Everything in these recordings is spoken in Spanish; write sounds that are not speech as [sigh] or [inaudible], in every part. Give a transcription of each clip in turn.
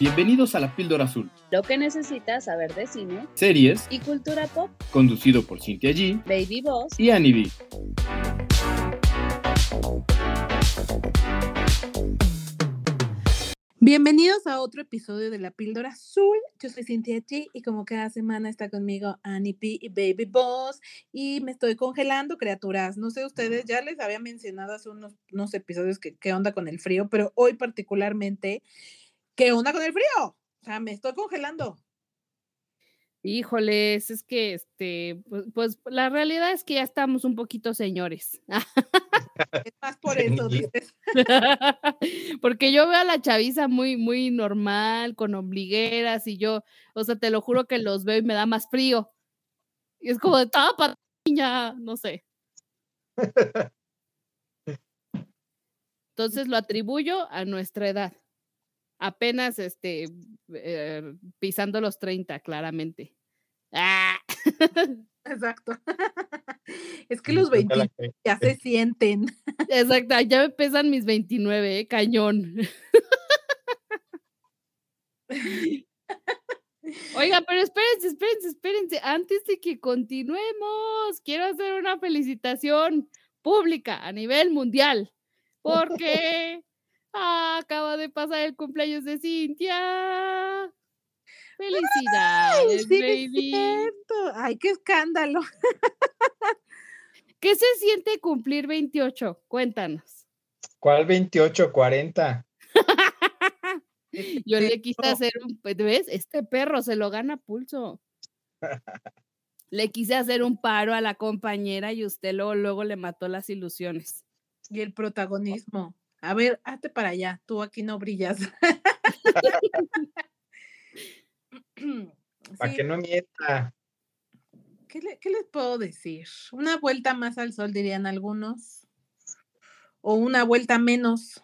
Bienvenidos a La Píldora Azul, Lo que necesitas saber de cine series y cultura pop. conducido por Cintia G Baby Boss. y Annie B. Bienvenidos a otro episodio de La Píldora Azul. Yo soy Cintia G y como cada semana está conmigo Annie P y Baby Boss y me estoy congelando, criaturas. No sé ustedes, ya les había mencionado hace unos, unos episodios que qué onda con el frío, pero hoy particularmente, ¿qué onda con el frío? O sea, me estoy congelando. Híjoles, es que este, pues, pues, la realidad es que ya estamos un poquito señores. Es más por eso, dices. [laughs] Porque yo veo a la chaviza muy, muy normal, con ombligueras, y yo, o sea, te lo juro que los veo y me da más frío. Y es como de tapa, niña, no sé. [laughs] Entonces lo atribuyo a nuestra edad. Apenas este eh, pisando los 30, claramente. ¡Ah! [laughs] Exacto. [laughs] Es que los 20 Ojalá que- ya se sienten. [laughs] Exacto, ya me pesan mis 29, ¿eh? cañón. Oiga, pero espérense, espérense, espérense. Antes de que continuemos, quiero hacer una felicitación pública a nivel mundial. Porque acaba de pasar el cumpleaños de Cintia. Ay, Felicidades, sí, es baby. cierto. Ay, qué escándalo. ¿Qué se siente cumplir 28? Cuéntanos. ¿Cuál 28, 40? [laughs] Yo le quise hacer un, pues, ¿ves? Este perro se lo gana pulso. [laughs] Le quise hacer un paro a la compañera y usted luego, luego le mató las ilusiones. Y el protagonismo. A ver, hazte para allá. Tú aquí no brillas. [laughs] ¿Para Sí, que no mienta? ¿qué, le- qué les puedo decir? Una vuelta más al sol, dirían algunos. O una vuelta menos.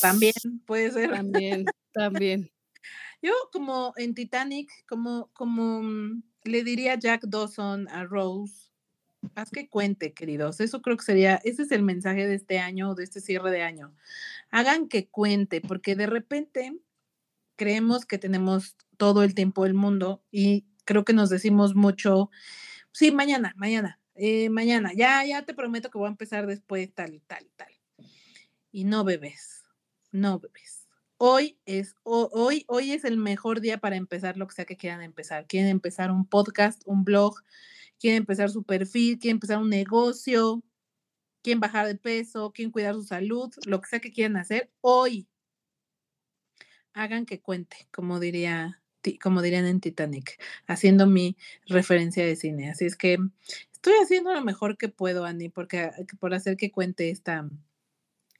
También puede ser. También, también. [laughs] Yo, como en Titanic, como, como mm, le diría Jack Dawson a Rose, haz que cuente, queridos. Eso creo que sería, ese es el mensaje de este año, de este cierre de año. Hagan que cuente, porque de repente creemos que tenemos todo el tiempo del mundo y creo que nos decimos mucho, sí, mañana, mañana, eh, mañana, ya, ya te prometo que voy a empezar después, tal, tal, tal. Y no bebés, no bebés. Hoy es, ho- hoy, hoy es el mejor día para empezar lo que sea que quieran empezar. Quieren empezar un podcast, un blog, quieren empezar su perfil, quieren empezar un negocio, quieren bajar de peso, quieren cuidar su salud, lo que sea que quieran hacer, hoy hagan que cuente, como diría, como dirían en Titanic, haciendo mi referencia de cine. Así es que estoy haciendo lo mejor que puedo, Annie, porque que por hacer que cuente esta,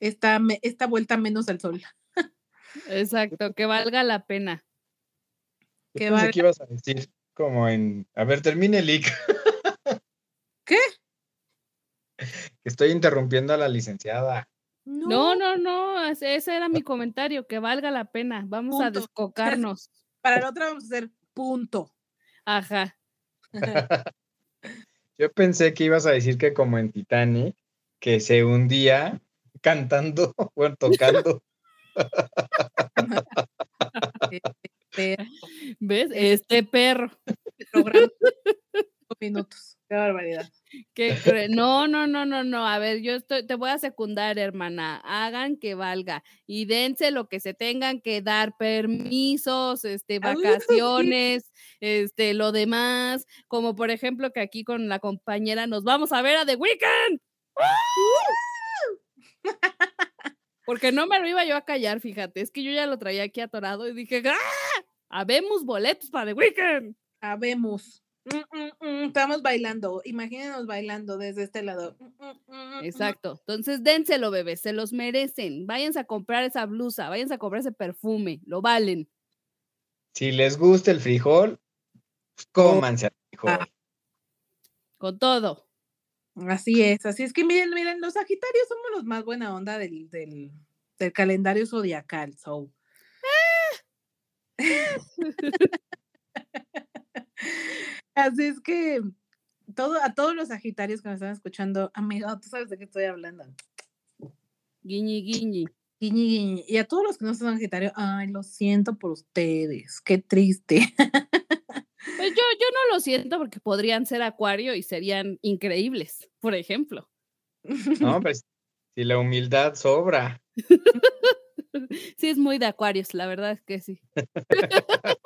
esta, esta vuelta menos al sol. [laughs] Exacto, que valga la pena. Valga- que ibas a decir como en... A ver, termine el IC. [laughs] ¿Qué? Estoy interrumpiendo a la licenciada. No, no, no, ese ese era mi comentario, que valga la pena. Vamos a descocarnos. [laughs] Para la otra vamos a hacer punto. Ajá. [laughs] Yo pensé que ibas a decir que como en Titanic, que se hundía cantando, bueno, tocando. [laughs] Este perro, ¿Ves? Este perro. este programa, [laughs] minutos. Qué barbaridad. ¿Qué No, no, no, no, no. A ver, yo estoy, te voy a secundar, hermana. Hagan que valga y dense lo que se tengan que dar, permisos, este, Ah, vacaciones, este, lo demás. Como por ejemplo que aquí con la compañera nos vamos a ver a The Weeknd. Porque no me lo iba yo a callar, fíjate. Es que yo ya lo traía aquí atorado y dije, ¡ah! Habemos boletos para The Weeknd. Habemos. Mm, mm, mm, Estamos bailando. Imagínenos bailando desde este lado. Mm, mm, mm, mm, mm. Exacto. Entonces, dénselo, bebés, se los merecen. Váyanse a comprar esa blusa, váyanse a comprar ese perfume, lo valen. Si les gusta el frijol, cómanse el frijol. Con todo. Así es, así es que miren, miren, los Sagitarios somos los más buena onda del, del, del calendario zodiacal. So. [laughs] así es que todo, a todos los Sagitarios que me están escuchando, amigo, tú sabes de qué estoy hablando. Guiñi, guiñi. Guiñi, guiñi. Y a todos los que no son Sagitario, ay, lo siento por ustedes, qué triste. [laughs] Pues yo, yo no lo siento porque podrían ser Acuario y serían increíbles, por ejemplo. No, pues si la humildad sobra. [laughs] [laughs] Sí, es muy de Acuarios, la verdad es que sí. [laughs]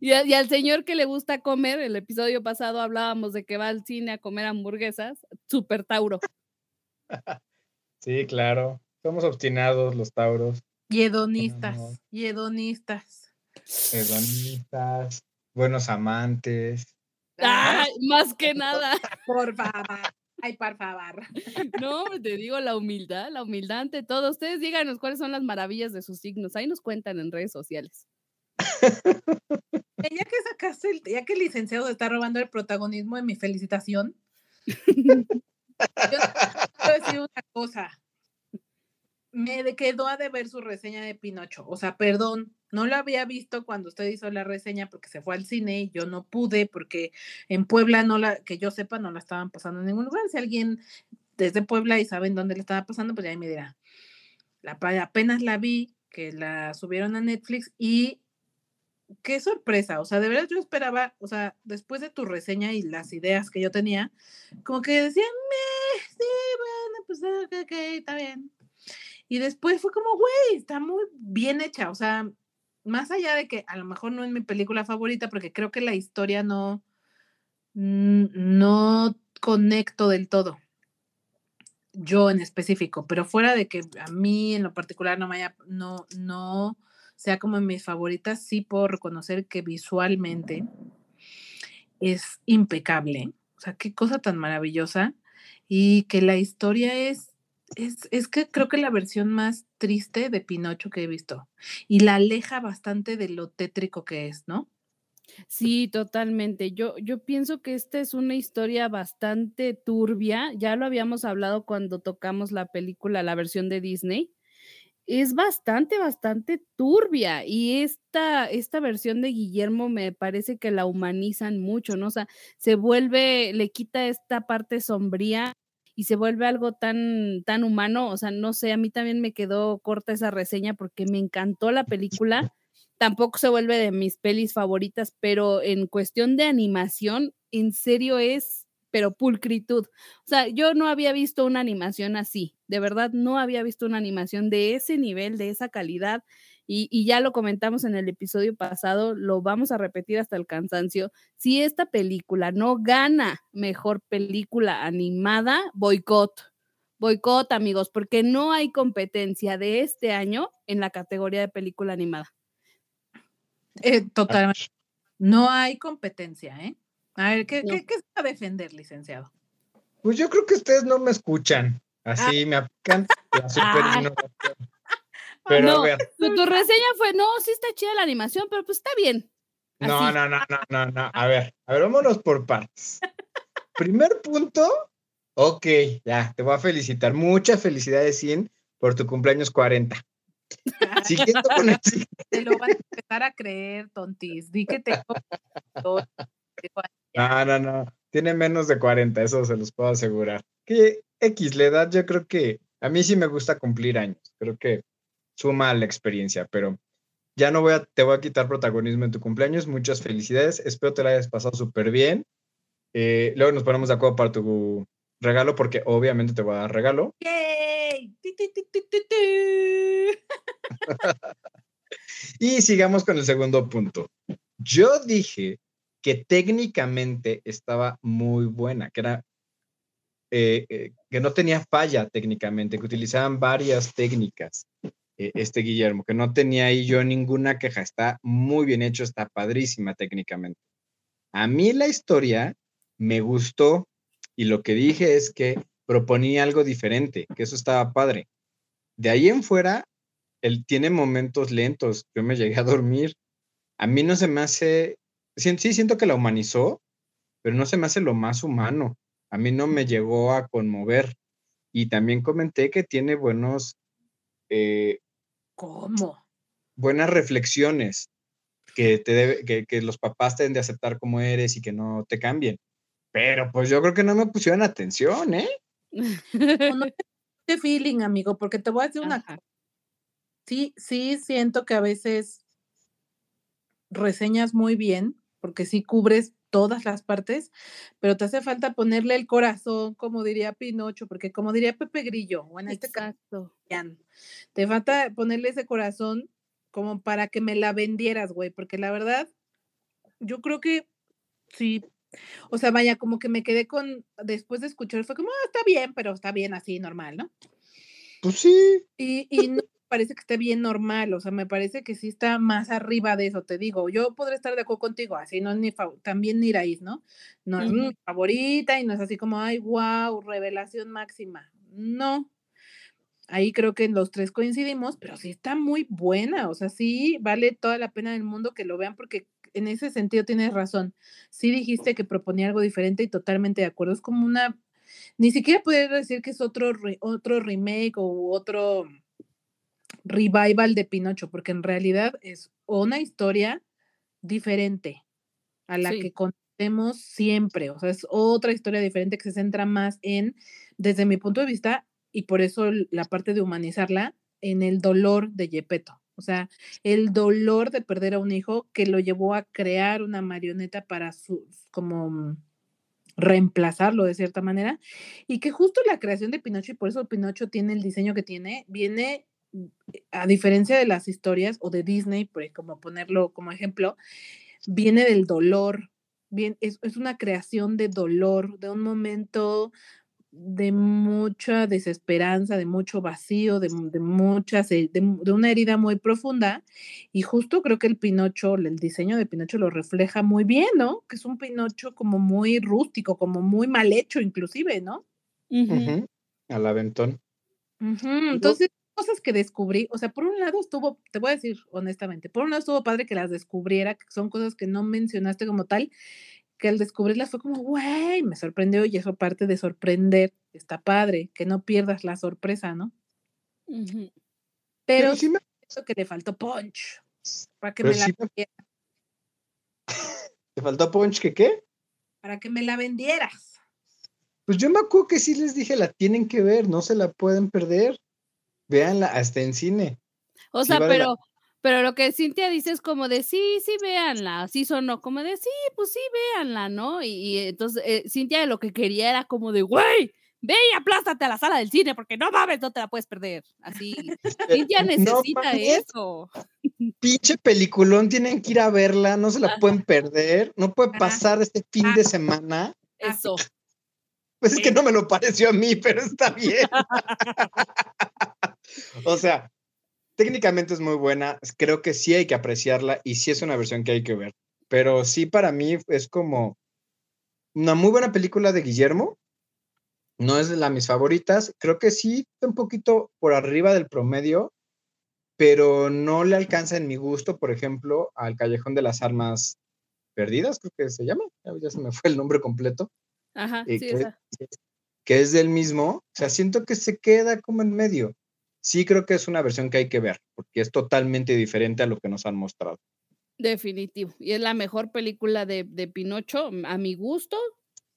Y, a- y al señor que le gusta comer, el episodio pasado hablábamos de que va al cine a comer hamburguesas, super Tauro. Sí, claro. Somos obstinados los tauros, Y hedonistas, y hedonistas. hedonistas, buenos amantes. ¡Ay, más que nada! Por favor. Ay, por favor. [laughs] No, hombre, te digo la humildad, la humildad ante todo. Ustedes díganos cuáles son las maravillas de sus signos. Ahí nos cuentan en redes sociales. Eh, Ya que sacaste, el, ya que el licenciado está robando el protagonismo de mi felicitación, [laughs] yo quiero decir una cosa. Me quedó a deber su reseña de Pinocho. O sea, perdón, no la había visto cuando usted hizo la reseña porque se fue al cine y yo no pude porque en Puebla no la, que yo sepa, no la estaban pasando en ningún lugar. Si alguien desde Puebla y saben dónde la estaba pasando, pues ya ahí me dirá. La, apenas la vi, que la subieron a Netflix y qué sorpresa, o sea, de verdad yo esperaba, o sea, después de tu reseña y las ideas que yo tenía, como que decían, "Meh, sí, bueno, pues ok, ok, está bien. Y después fue como, güey, está muy bien hecha, o sea, más allá de que a lo mejor no es mi película favorita, porque creo que la historia no, no conecto del todo. Yo en específico, pero fuera de que a mí en lo particular no me haya, no, no sea como mis favoritas, sí puedo reconocer que visualmente es impecable. O sea, qué cosa tan maravillosa. Y que la historia es, es, es que creo que la versión más triste de Pinocho que he visto. Y la aleja bastante de lo tétrico que es, ¿no? Sí, totalmente. Yo, yo pienso que esta es una historia bastante turbia. Ya lo habíamos hablado cuando tocamos la película, la versión de Disney. Es bastante, bastante turbia. Y esta, esta versión de Guillermo me parece que la humanizan mucho, ¿no? O sea, se vuelve, le quita esta parte sombría y se vuelve algo tan, tan humano. O sea, no sé, a mí también me quedó corta esa reseña porque me encantó la película tampoco se vuelve de mis pelis favoritas, pero en cuestión de animación, en serio es, pero pulcritud. O sea, yo no había visto una animación así, de verdad no había visto una animación de ese nivel, de esa calidad. Y, y ya lo comentamos en el episodio pasado, lo vamos a repetir hasta el cansancio. Si esta película no gana mejor película animada, boicot. Boicot, amigos, porque no hay competencia de este año en la categoría de película animada. Eh, totalmente. No hay competencia, ¿eh? A ver, ¿qué, No. qué, qué se va a defender, licenciado? Pues yo creo que ustedes no me escuchan. Así me aplican la [laughs] super Ah. Pero No. a ver, Tu, tu reseña fue, no, sí está chida la animación, pero pues está bien. no, Así. no, no, no, no, no. A ver, a ver, vámonos por partes. Primer punto, ok, ya, te voy a felicitar. Muchas felicidades, Sin, por tu cumpleaños 40. [laughs] Siguiendo con el. Te lo van a empezar a creer, tontis. Di que te. No, no, no. Tiene menos de 40, eso se los puedo asegurar. Que X, la edad, yo creo que a mí sí me gusta cumplir años. Creo que suma a la experiencia, pero ya no voy a, te voy a quitar protagonismo en tu cumpleaños. Muchas felicidades. Espero te la hayas pasado súper bien. Eh, luego nos ponemos de acuerdo para tu regalo, porque obviamente te voy a dar regalo. [laughs] Y sigamos con el segundo punto. Yo dije que técnicamente estaba muy buena, que era eh, eh, que no tenía falla técnicamente, que utilizaban varias técnicas. Eh, este Guillermo, que no tenía ahí yo ninguna queja, está muy bien hecho, está padrísima técnicamente. A mí la historia me gustó y lo que dije es que proponía algo diferente, que eso estaba padre. De ahí en fuera, él tiene momentos lentos. Yo me llegué a dormir. A mí no se me hace, sí siento que la humanizó, pero no se me hace lo más humano. A mí no me llegó a conmover. Y también comenté que tiene buenos, eh, ¿Cómo? buenas reflexiones, que, te debe- que, que los papás te deben de aceptar como eres y que no te cambien. Pero pues yo creo que no me pusieron atención, ¿eh? No, te de [laughs] feeling, amigo, porque te voy a decir una cosa. Sí, sí siento que a veces reseñas muy bien, porque sí cubres todas las partes, pero te hace falta ponerle el corazón, como diría Pinocho, porque como diría Pepe Grillo, o en este caso, te falta ponerle ese corazón como para que me la vendieras, güey, porque la verdad, yo creo que sí. O sea, vaya, como que me quedé con, después de escuchar, fue como, "Ah, está bien, pero está bien así, normal, ¿no? Pues sí. Y, y no parece que esté bien normal, o sea, me parece que sí está más arriba de eso, te digo. Yo podré estar de acuerdo contigo, así no es fav- también ni raíz, ¿no? No es mi favorita y no es así como, ay, wow, revelación máxima. No. Ahí creo que los tres coincidimos, pero sí está muy buena, o sea, sí vale toda la pena del mundo que lo vean porque en ese sentido tienes razón. Sí dijiste que proponía algo diferente y totalmente de acuerdo. Es como una, ni siquiera podría decir que es otro, re- otro remake o otro revival de Pinocho, porque en realidad es una historia diferente a la Sí. que conocemos siempre. O sea, es otra historia diferente que se centra más en, desde mi punto de vista, y por eso la parte de humanizarla, en el dolor de Gepetto. O sea, el dolor de perder a un hijo que lo llevó a crear una marioneta para su, como mm, reemplazarlo de cierta manera, y que justo la creación de Pinocho, y por eso Pinocho tiene el diseño que tiene, viene, a diferencia de las historias o de Disney, por como ponerlo como ejemplo, viene del dolor, bien, es, es una creación de dolor, de un momento de mucha desesperanza, de mucho vacío, de, de muchas, de, mu- de una herida muy profunda. Y justo creo que el Pinocho, el diseño de Pinocho lo refleja muy bien, ¿no? Que es un Pinocho como muy rústico, como muy mal hecho inclusive, ¿no? Ujú, Al aventón. Entonces, cosas que descubrí, o sea, por un lado estuvo, te voy a decir honestamente, por un lado estuvo padre que las descubriera, que son cosas que no mencionaste como tal, que al descubrirlas fue como, güey, me sorprendió y eso parte de sorprender, está padre, que no pierdas la sorpresa, ¿no? Pero Pero sí me- siento que le faltó punch, para que Pero me la sí me- vendiera- ¿Te faltó punch que qué? para que me la vendieras. Pues yo me acuerdo que sí les dije, la tienen que ver, no se la pueden perder. Véanla hasta en cine. O Sí sea, la- pero, pero lo que Cintia dice es como de sí, sí, véanla, sí sonó, como de sí, pues sí, véanla, ¿no? Y, y entonces eh, Cintia lo que quería era como de, güey, ve y aplástate a la sala del cine porque no mames, no te la puedes perder. Así, [laughs] Cintia No necesita eso. Pinche peliculón, tienen que ir a verla, no se la Ajá. pueden perder, no puede Ajá. pasar este fin Ah. de semana. Eso. [laughs] Pues es que no me lo pareció a mí, pero está bien. [laughs] o sea, técnicamente es muy buena, creo que sí hay que apreciarla y sí es una versión que hay que ver. Pero sí, para mí es como una muy buena película de Guillermo. No es de las mis favoritas. Creo que sí, un poquito por arriba del promedio, pero no le alcanza en mi gusto, por ejemplo, al Callejón de las Armas Perdidas, creo que se llama. Ya, ya se me fue el nombre completo Ajá, eh, sí, que, esa. que es del mismo, o sea, siento que se queda como en medio. Sí creo que es una versión que hay que ver, porque es totalmente diferente a lo que nos han mostrado. Definitivo. Y es la mejor película de, de Pinocho, a mi gusto.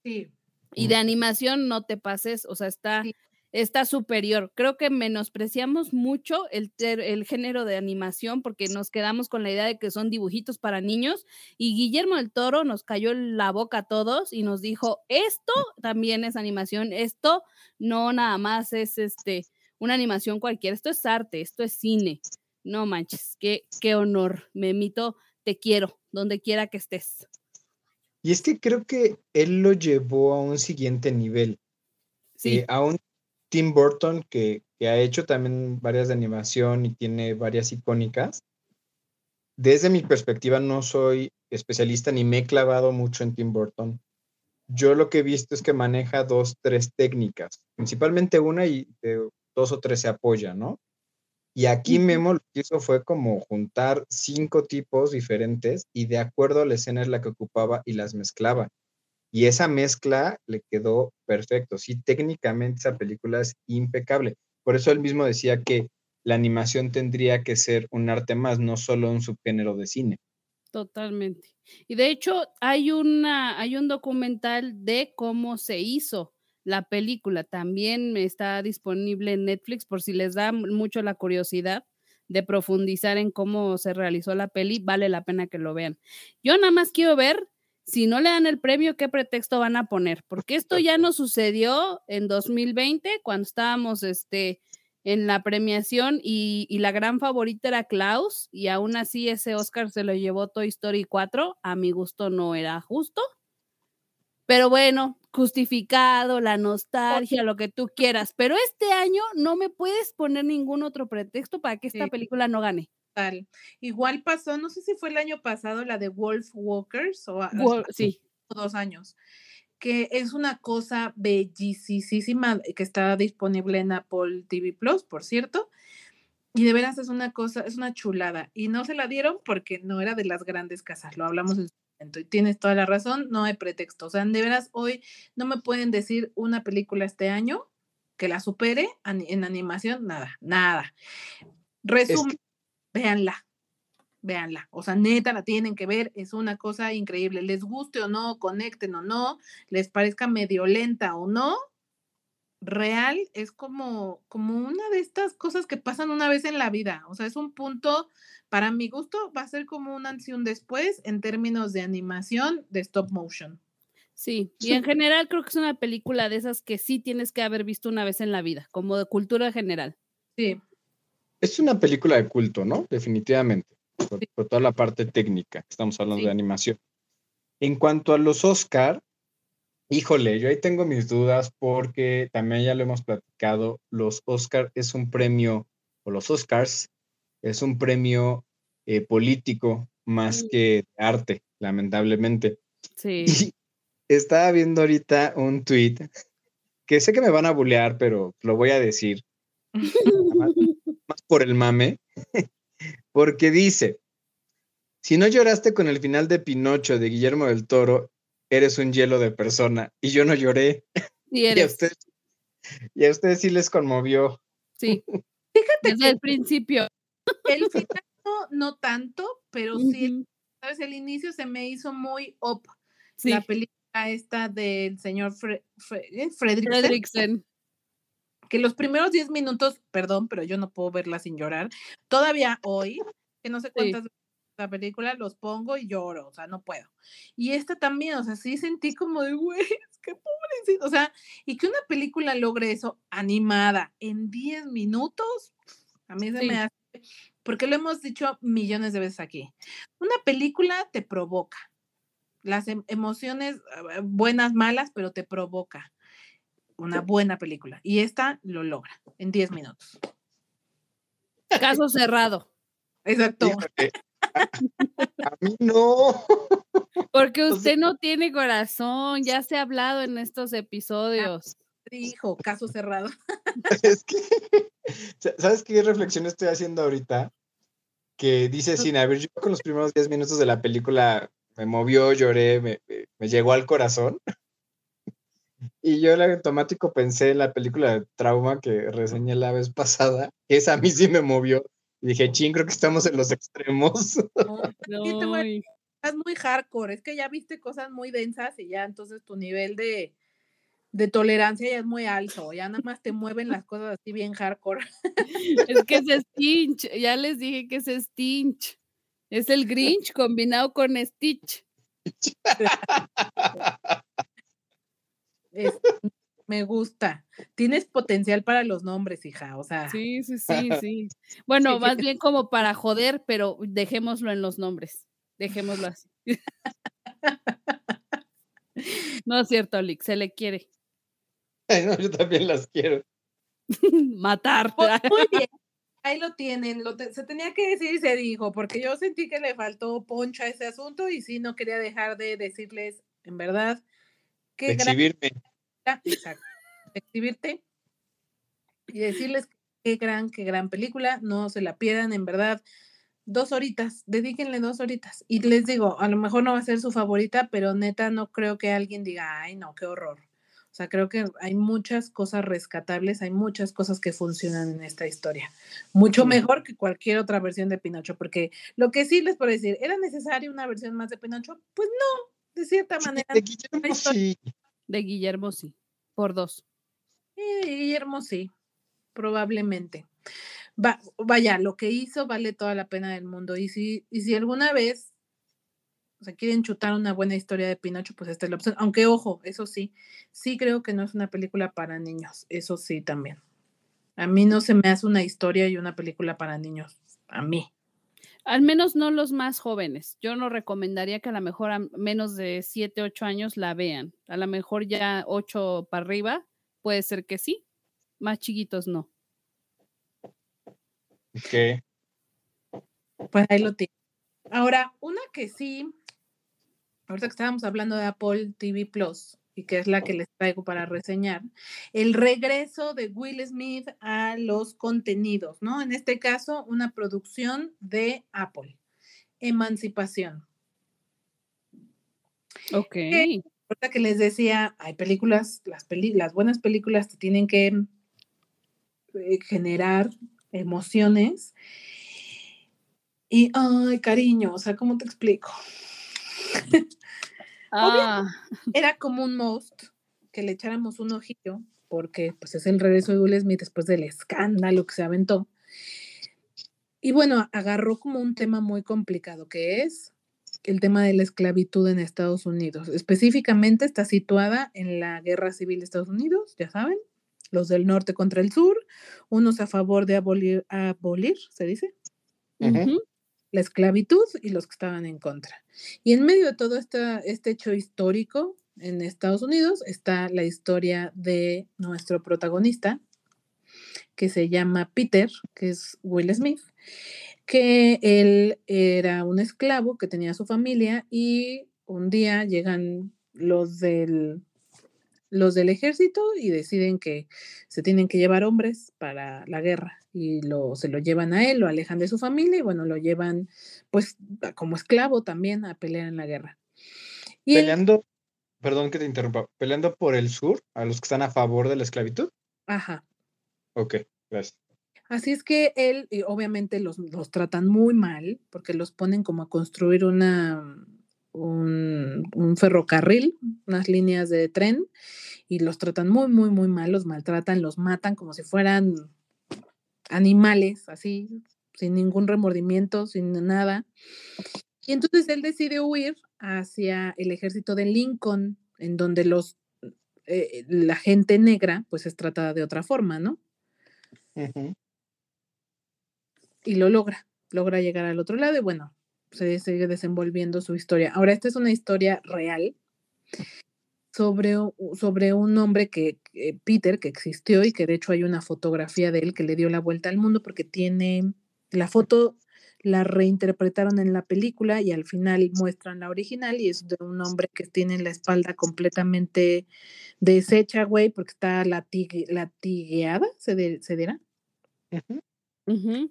Sí. Y de animación no te pases, o sea, está, Sí. está superior. Creo que menospreciamos mucho el, ter- el género de animación porque nos quedamos con la idea de que son dibujitos para niños y Guillermo del Toro nos cayó en la boca a todos y nos dijo, esto también es animación, esto no nada más es este una animación cualquiera, esto es arte, esto es cine. No manches, qué, qué honor, Memito, te quiero, donde quiera que estés. Y es que creo que él lo llevó a un siguiente nivel, Sí, eh, a un Tim Burton que, que ha hecho también varias de animación y tiene varias icónicas. Desde mi perspectiva no soy especialista ni me he clavado mucho en Tim Burton. Yo lo que he visto es que maneja dos, tres técnicas, principalmente una y de dos o tres se apoya, ¿no? Y aquí. Memo lo que hizo fue como juntar cinco tipos diferentes y de acuerdo a la escena es la que ocupaba y las mezclaba. Y esa mezcla le quedó perfecto. Sí, técnicamente esa película es impecable. Por eso él mismo decía que la animación tendría que ser un arte más, no solo un subgénero de cine. Totalmente. Y de hecho, hay una, hay un documental de cómo se hizo la película también está disponible en Netflix por si les da mucho la curiosidad de profundizar en cómo se realizó la peli, vale la pena que lo vean. Yo nada más quiero ver si no le dan el premio, qué pretexto van a poner, porque esto ya no sucedió en 2020 cuando estábamos este, en la premiación y, y, la gran favorita era Klaus y aún así ese Oscar se lo llevó Toy Story 4, a mi gusto no era justo, pero bueno, justificado, la nostalgia, lo que tú quieras, pero este año no me puedes poner ningún otro pretexto para que esta Sí. película no gane. Tal. Igual pasó, no sé si fue el año pasado, la de Wolf Walkers o Sí, dos años, que es una cosa bellísima que está disponible en Apple TV Plus, por cierto. Y de veras es una cosa, es una chulada. Y no se la dieron porque no era de las grandes casas, lo hablamos en su. Y tienes toda la razón, no hay pretexto. O sea, de veras hoy no me pueden decir una película este año que la supere en animación, nada, nada. Resumen, véanla, véanla. O sea, neta, la tienen que ver, es una cosa increíble. Les guste o no, conecten o no, les parezca medio lenta o no, real es como, como una de estas cosas que pasan una vez en la vida. O sea, es un punto, para mi gusto, va a ser como un antes y un después en términos de animación de stop motion. sí. Y en general creo que es una película de esas que sí tienes que haber visto una vez en la vida, como de cultura general. Sí, Es una película de culto, ¿no? Definitivamente. Por, por toda la parte técnica. Estamos hablando Sí. de animación. En cuanto a los Oscar, híjole, yo ahí tengo mis dudas porque también ya lo hemos platicado. Los Oscar es un premio, o los Oscars, es un premio eh, político más que de arte, lamentablemente. Sí. Y estaba viendo ahorita un tweet que sé que me van a bulear, pero lo voy a decir más, [laughs] más por el mame, [laughs] porque dice, si no lloraste con el final de Pinocho de Guillermo del Toro, eres un hielo de persona. Y yo no lloré. Sí [laughs] Y a eres. ustedes, y a ustedes sí les conmovió. Sí. Fíjate Desde que el principio. El final no, no tanto, pero sí, Ujú, ¿sabes? El inicio se me hizo muy up. Sí. La película esta del señor Fre- Fre- ¿eh? Fredricksen, Fredricksen. que los primeros 10 minutos, perdón, pero yo no puedo verla sin llorar. Todavía hoy, que no sé cuántas veces la película, los pongo y lloro, o sea, no puedo. Y esta también, o sea, sí sentí como de, güey, que pobrecito, o sea, y que una película logre eso animada en 10 minutos, a mí se Sí. me hace, porque lo hemos dicho millones de veces aquí, una película te provoca. Las em- emociones, ah, buenas, malas, pero te provoca una buena película. Y esta lo logra en 10 minutos. Caso cerrado. Exacto. A, a mí no. Porque usted no tiene corazón, ya se ha hablado en estos episodios. Dijo, caso cerrado. [laughs] [laughs] Es que, sa- ¿sabes qué reflexión estoy haciendo ahorita? Que dice Sin, a ver, yo con los primeros 10 minutos de la película me movió, lloré, me, me- me llegó al corazón. [laughs] Y yo en automático pensé en la película de Trauma que reseñé la vez pasada, que esa a mí sí me movió. Y dije, ching, creo que estamos en los extremos. No, sí te voy a- Ay, estás muy hardcore. Es que ya viste cosas muy densas y ya entonces tu nivel de, de tolerancia ya es muy alto. Ya nada más te mueven las cosas así bien hardcore. es que es Stinch, ya les dije que es Stinch. Es el Grinch combinado con Stitch. Es- me gusta. Tienes potencial para los nombres, hija. O sea, Sí, sí, sí, sí. Bueno, Sí. más bien como para joder, pero dejémoslo en los nombres. Dejémoslo así. [laughs] No es cierto, Lick, se le quiere Ay, no, yo también las quiero. [laughs] matar. Pues, muy bien. Ahí lo tienen. Lo te- se tenía que decir y se dijo, porque yo sentí que le faltó poncha a ese asunto y sí no quería dejar de decirles, en verdad, qué gran Exhibirme. Exacto. Exhibirte y decirles qué gran, qué gran película. No se la pierdan, en verdad. Dos horitas, dedíquenle dos horitas. Y les digo, a lo mejor no va a ser su favorita, pero neta no creo que alguien diga, ay, no, qué horror. O sea, creo que hay muchas cosas rescatables, hay muchas cosas que funcionan en esta historia. Mucho Sí. mejor que cualquier otra versión de Pinocho, porque lo que sí les puedo decir, ¿era necesaria una versión más de Pinocho? Pues no, de cierta manera. De Guillermo, sí. De Guillermo, sí. Por dos. Eh, Guillermo sí, probablemente. Va, vaya, lo que hizo vale toda la pena del mundo. Y si, y si alguna vez o sea, quieren chutar una buena historia de Pinocho, pues esta es la opción. Aunque, ojo, eso sí, sí creo que no es una película para niños. Eso sí también. A mí no se me hace una historia y una película para niños. A mí. Al menos no los más jóvenes. Yo no recomendaría que a lo mejor a menos de 7, 8 años la vean. A lo mejor ya 8 para arriba, puede ser que sí. Más chiquitos no. Ok. Pues ahí lo tiene. Ahora, una que sí, ahorita que estábamos hablando de Apple TV Plus, y que es la que les traigo para reseñar, el regreso de Will Smith a los contenidos, ¿no? En este caso, una producción de Apple, Emancipación. Ok. Ahorita que les decía, hay películas, las, peli las buenas películas te tienen que eh, generar emociones. Y, ay, cariño, o sea, ¿cómo te explico? [laughs] Ah, Era como un most que le echáramos un ojillo, porque pues es el regreso de Will Smith después del escándalo que se aventó. Y bueno, agarró como un tema muy complicado, que es el tema de la esclavitud en Estados Unidos. Específicamente está situada en la Guerra Civil de Estados Unidos, ya saben, los del norte contra el sur, unos a favor de abolir, abolir se dice. La esclavitud y los que estaban en contra. Y en medio de todo este hecho histórico en Estados Unidos está la historia de nuestro protagonista, que se llama Peter, que es Will Smith, que él era un esclavo que tenía su familia y un día llegan los del los del ejército y deciden que se tienen que llevar hombres para la guerra y lo, se lo llevan a él, lo alejan de su familia y bueno, lo llevan pues como esclavo también a pelear en la guerra. Y él- Peleando, perdón que te interrumpa, peleando por el sur, a los que están a favor de la esclavitud. ajá. Ok, gracias. Así es que él, y obviamente los, los tratan muy mal porque los ponen como a construir una, un, un ferrocarril, unas líneas de tren y los tratan muy, muy, muy mal, los maltratan, los matan como si fueran animales, así, sin ningún remordimiento, sin nada. Y entonces él decide huir hacia el ejército de Lincoln, en donde los, eh, la gente negra pues es tratada de otra forma, ¿no? Y lo logra, logra llegar al otro lado y bueno, se sigue desenvolviendo su historia. Ahora, esta es una historia real sobre, sobre un hombre que, que- Peter, que existió y que de hecho hay una fotografía de él que le dio la vuelta al mundo porque tiene la foto, la reinterpretaron en la película y al final muestran la original y es de un hombre que tiene la espalda completamente deshecha, güey, porque está latigue- latigueada, se, de- se dirá. Ujú.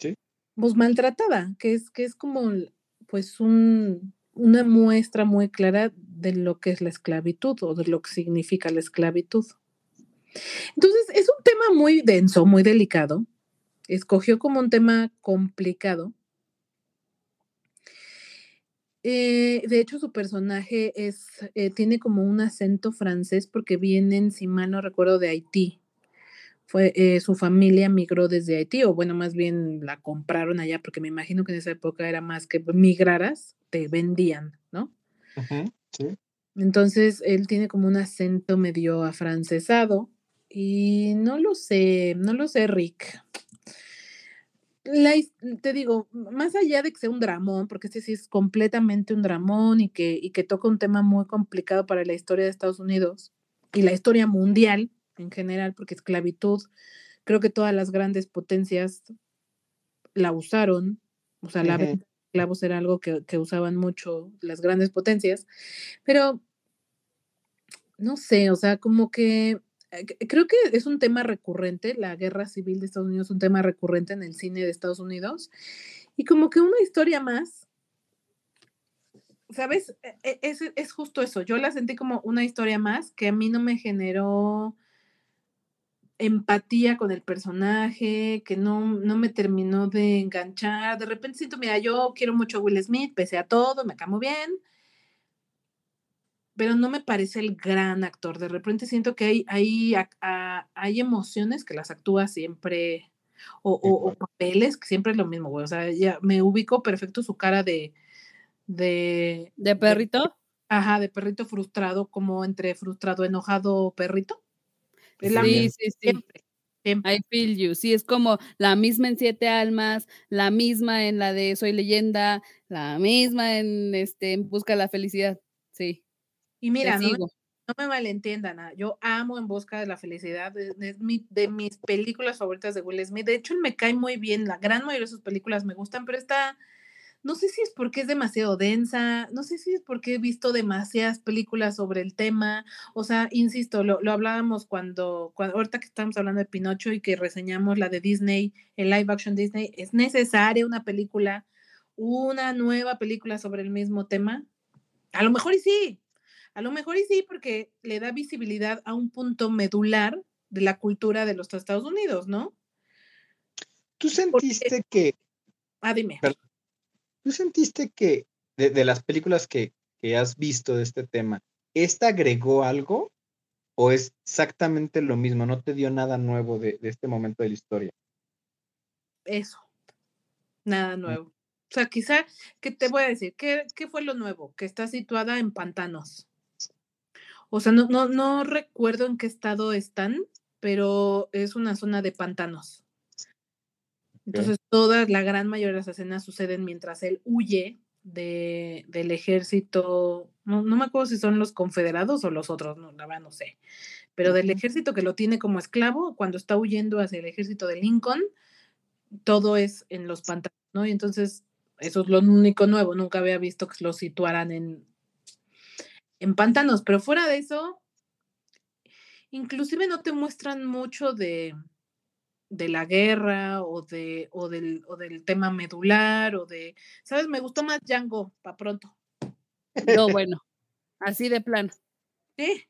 pues maltratada, que es, que es como pues un, una muestra muy clara de lo que es la esclavitud o de lo que significa la esclavitud. Entonces, es un tema muy denso, muy delicado. Escogió como un tema complicado. Eh, de hecho, su personaje es, eh, tiene como un acento francés porque vienen, si mal no recuerdo, de Haití fue eh, su familia migró desde Haití, o bueno, más bien la compraron allá, porque me imagino que en esa época era más que migraras, te vendían, Entonces él tiene como un acento medio afrancesado y no lo sé, no lo sé, Rick. La te digo, más allá de que sea un dramón, porque este sí es completamente un dramón y que, y que toca un tema muy complicado para la historia de Estados Unidos y la historia mundial en general, porque esclavitud, creo que todas las grandes potencias la usaron, o sea, la esclavos era algo que, usaban mucho las grandes potencias, pero no sé, o sea, como que eh, creo que es un tema recurrente, la guerra civil de Estados Unidos es un tema recurrente en el cine de Estados Unidos, y como que una historia más, ¿sabes? E- e- Es, es justo eso, yo la sentí como una historia más que a mí no me generó empatía con el personaje, que no, no me terminó de enganchar. De repente siento, mira, yo quiero mucho a Will Smith, pese a todo, me muy bien. pero no me parece el gran actor. De repente siento que hay, hay, a- a- hay emociones que las actúa siempre, o, o- o papeles que siempre es lo mismo, güey. O sea, ya me ubico perfecto su cara de, de, ¿De perrito? ajá, de perrito frustrado, como entre frustrado, enojado, perrito. Es Sí, sí, sí. siempre, siempre. I feel you. Sí, es como la misma en Siete Almas, la misma en la de Soy Leyenda, la misma en este En Busca de la Felicidad. Sí, Y mira, no me, no me malentiendan, ah, yo amo En Busca de la Felicidad, es, es mi- de mis películas favoritas de Will Smith. De hecho, él me cae muy bien, la gran mayoría de sus películas me gustan, pero esta, no sé si es porque es demasiado densa, no sé si es porque he visto demasiadas películas sobre el tema, o sea, insisto, lo, lo hablábamos cuando, cuando, ahorita que estamos hablando de Pinocho y que reseñamos la de Disney, el live action Disney, ¿es necesaria una película, una nueva película sobre el mismo tema? A lo mejor y sí, a lo mejor y sí, porque le da visibilidad a un punto medular de la cultura de los Estados Unidos, ¿no? ¿Tú sentiste que, Ah, dime. Tú sentiste que de, de las películas que, que has visto de este tema, ¿esta agregó algo o es exactamente lo mismo? ¿No te dio nada nuevo de, de este momento de la historia? Eso. Nada nuevo. O sea, quizá, ¿qué te voy a decir? ¿Qué, qué fue lo nuevo? Que está situada en pantanos. O sea, no, no, no recuerdo en qué estado están, pero es una zona de pantanos. Entonces, toda la gran mayoría de las escenas suceden mientras él huye de, del ejército, no, no me acuerdo si son los confederados o los otros, no, la verdad no sé, pero del ejército que lo tiene como esclavo, cuando está huyendo hacia el ejército de Lincoln, todo es en los pantanos, ¿no? Y entonces, eso es lo único nuevo, nunca había visto que lo situaran en, en pantanos, pero fuera de eso, inclusive no te muestran mucho de, de la guerra o, de, o, del, o del tema medular o de, ¿sabes? Me gustó más Django, para pronto. No, bueno, así de plano. Sí,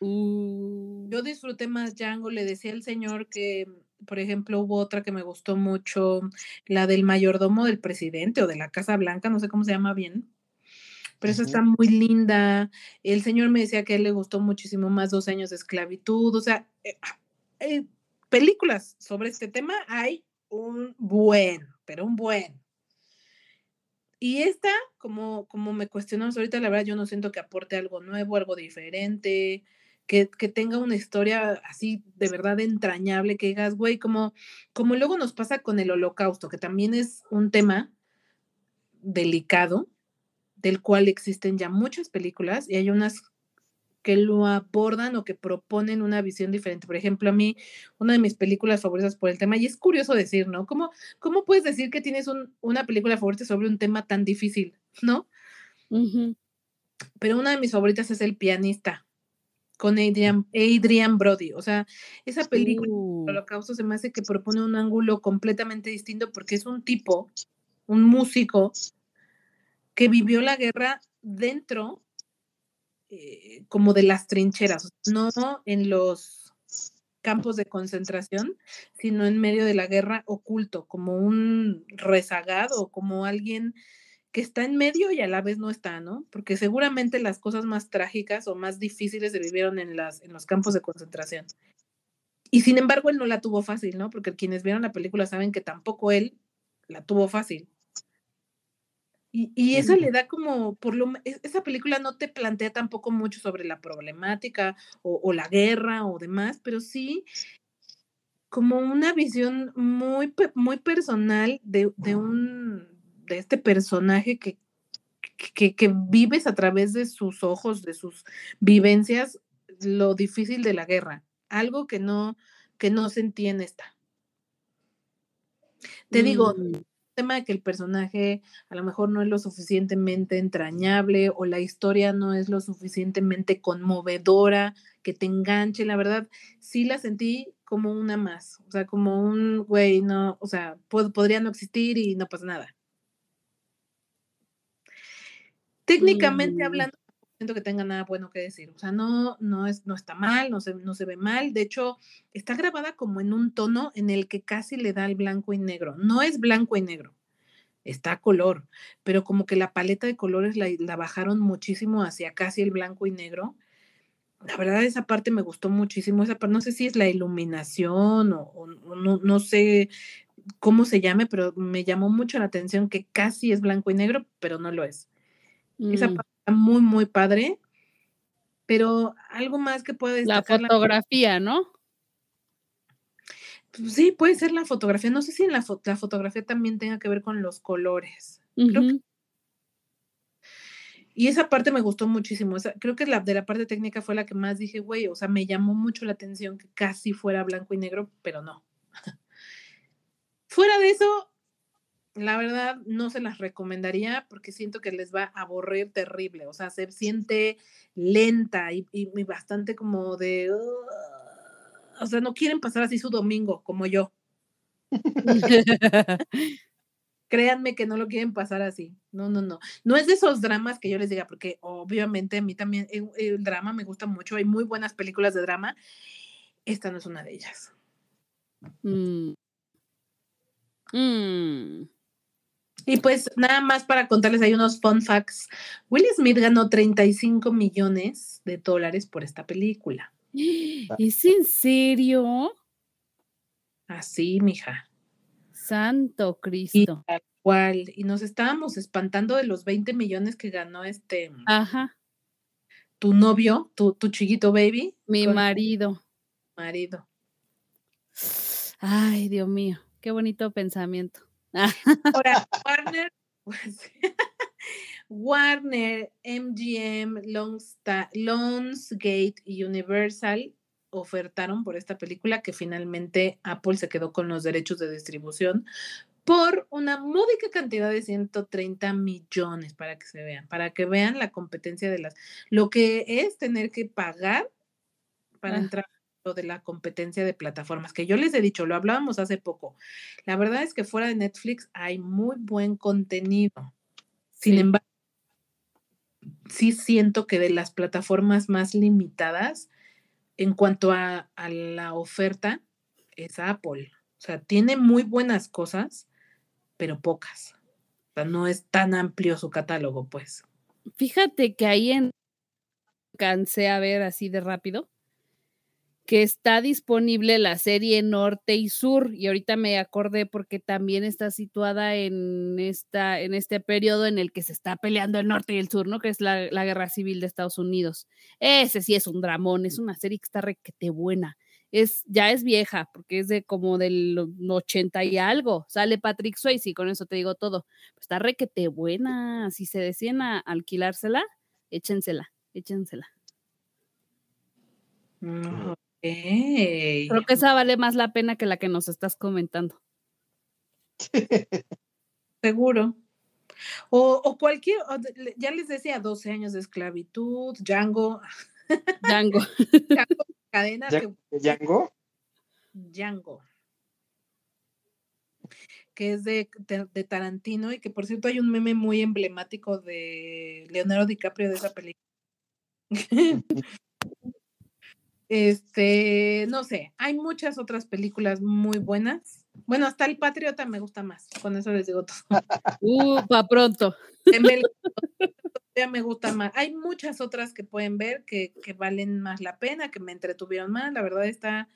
Uh, yo disfruté más Django, le decía al señor que, por ejemplo, hubo otra que me gustó mucho, la del mayordomo del presidente o de la Casa Blanca, no sé cómo se llama bien, pero esa está muy linda. El señor me decía que a él le gustó muchísimo más Dos años de esclavitud, o sea, eh, eh, películas sobre este tema hay un buen, pero un buen. Y esta, como, como me cuestionamos ahorita, la verdad yo no siento que aporte algo nuevo, algo diferente, que, que tenga una historia así de verdad entrañable, que digas, güey, como, como luego nos pasa con el holocausto, que también es un tema delicado, del cual existen ya muchas películas y hay unas que lo abordan o que proponen una visión diferente. Por ejemplo, a mí, una de mis películas favoritas por el tema, y es curioso decir, ¿no? ¿Cómo, cómo puedes decir que tienes un- una película favorita sobre un tema tan difícil, ¿no? Pero una de mis favoritas es El pianista, con Adrian, Adrian Brody. O sea, esa película, Uh, el holocausto, se me hace que propone un ángulo completamente distinto porque es un tipo, un músico, que vivió la guerra dentro eh, como de las trincheras, no en los campos de concentración, sino en medio de la guerra oculto, como un rezagado, como alguien que está en medio y a la vez no está, ¿no? Porque seguramente las cosas más trágicas o más difíciles se vivieron en, las, en los campos de concentración. Y sin embargo, él no la tuvo fácil, ¿no? Porque quienes vieron la película saben que tampoco él la tuvo fácil. Y, y eso le da como, por lo es- esa película no te plantea tampoco mucho sobre la problemática o, o la guerra o demás, pero sí como una visión muy, muy personal de, de un, de este personaje que, que, que vives a través de sus ojos, de sus vivencias, lo difícil de la guerra, algo que no, que no sentí en esta. Te digo, mm, tema de que el personaje a lo mejor no es lo suficientemente entrañable o la historia no es lo suficientemente conmovedora, que te enganche, la verdad, sí la sentí como una más, o sea, como un, güey, no, o sea, pod- podría no existir y no pasa nada. Técnicamente Mm. hablando, siento que tenga nada bueno que decir, o sea, no, no, es, no está mal, no se, no se ve mal, de hecho, está grabada como en un tono en el que casi le da el blanco y negro, no es blanco y negro, está a color, pero como que la paleta de colores la, la bajaron muchísimo hacia casi el blanco y negro. La verdad, esa parte me gustó muchísimo. Esa parte, no sé si es la iluminación o, o no, no sé cómo se llame, pero me llamó mucho la atención que casi es blanco y negro, pero no lo es. Esa Mm, parte muy, muy padre. Pero algo más que pueda La destacar la fotografía, ¿no? Pues sí, puede ser la fotografía. No sé si en la, fo- la fotografía también tenga que ver con los colores. Creo que- y esa parte me gustó muchísimo. Creo que la de la parte técnica fue la que más dije, güey, o sea, me llamó mucho la atención que casi fuera blanco y negro, pero no. [laughs] Fuera de eso, la verdad no se las recomendaría porque siento que les va a aburrir terrible. O sea, se siente lenta y, y- y bastante como de... O sea, no quieren pasar así su domingo como yo. [laughs] Créanme que no lo quieren pasar así. No, no, no. No es de esos dramas que yo les diga, porque obviamente a mí también el, el drama me gusta mucho. Hay muy buenas películas de drama. Esta no es una de ellas. Mm. Mm. Y pues nada más para contarles, hay unos fun facts. Will Smith ganó 35 millones de dólares por esta película. ¿Es en serio? Así, mija. Santo Y Cristo. tal cual. Y nos estábamos espantando de los 20 millones que ganó este Ajá, tu novio, tu, tu chiquito baby, mi marido. marido. Ay, Dios mío, qué bonito pensamiento. Ahora, Warner, pues, [laughs] Warner, MGM, Lionsgate y Universal ofertaron por esta película que finalmente Apple se quedó con los derechos de distribución por una módica cantidad de 130 millones para que se vean, para que vean la competencia de las, lo que es tener que pagar para Ah. entrar de la competencia de plataformas, que yo les he dicho, lo hablábamos hace poco. La verdad es que fuera de Netflix hay muy buen contenido. Sin Sí. embargo, sí siento que de las plataformas más limitadas en cuanto a, a la oferta es Apple. O sea, tiene muy buenas cosas, pero pocas. O sea, no es tan amplio su catálogo, pues. Fíjate que ahí en cansé a ver así de rápido que está disponible la serie Norte y Sur y ahorita me acordé porque también está situada en esta en este periodo en el que se está peleando el norte y el sur, ¿no? Que es la, la guerra civil de Estados Unidos. Ese sí es un dramón, es una serie que está requete buena. Es ya es vieja porque es de como del 80 y algo. Sale Patrick Swayze, con eso te digo todo. Está requete buena, si se deciden a alquilársela, échensela, échensela. Mm, Creo que esa vale más la pena que la que nos estás comentando. [laughs] Seguro. O, o cualquier, o ya les decía, 12 años de esclavitud, Django, Django. [laughs] Django, cadena ¿Ya- que ¿Django? Django, que es de, de- de Tarantino y que por cierto hay un meme muy emblemático de Leonardo DiCaprio de esa película. [laughs] Este, no sé, hay muchas otras películas muy buenas. Bueno, hasta El Patriota me gusta más, con eso les digo todo. [laughs] Uh, pa' pronto. Ya me gusta más. Hay muchas otras que pueden ver que, que valen más la pena, que me entretuvieron más. La verdad está,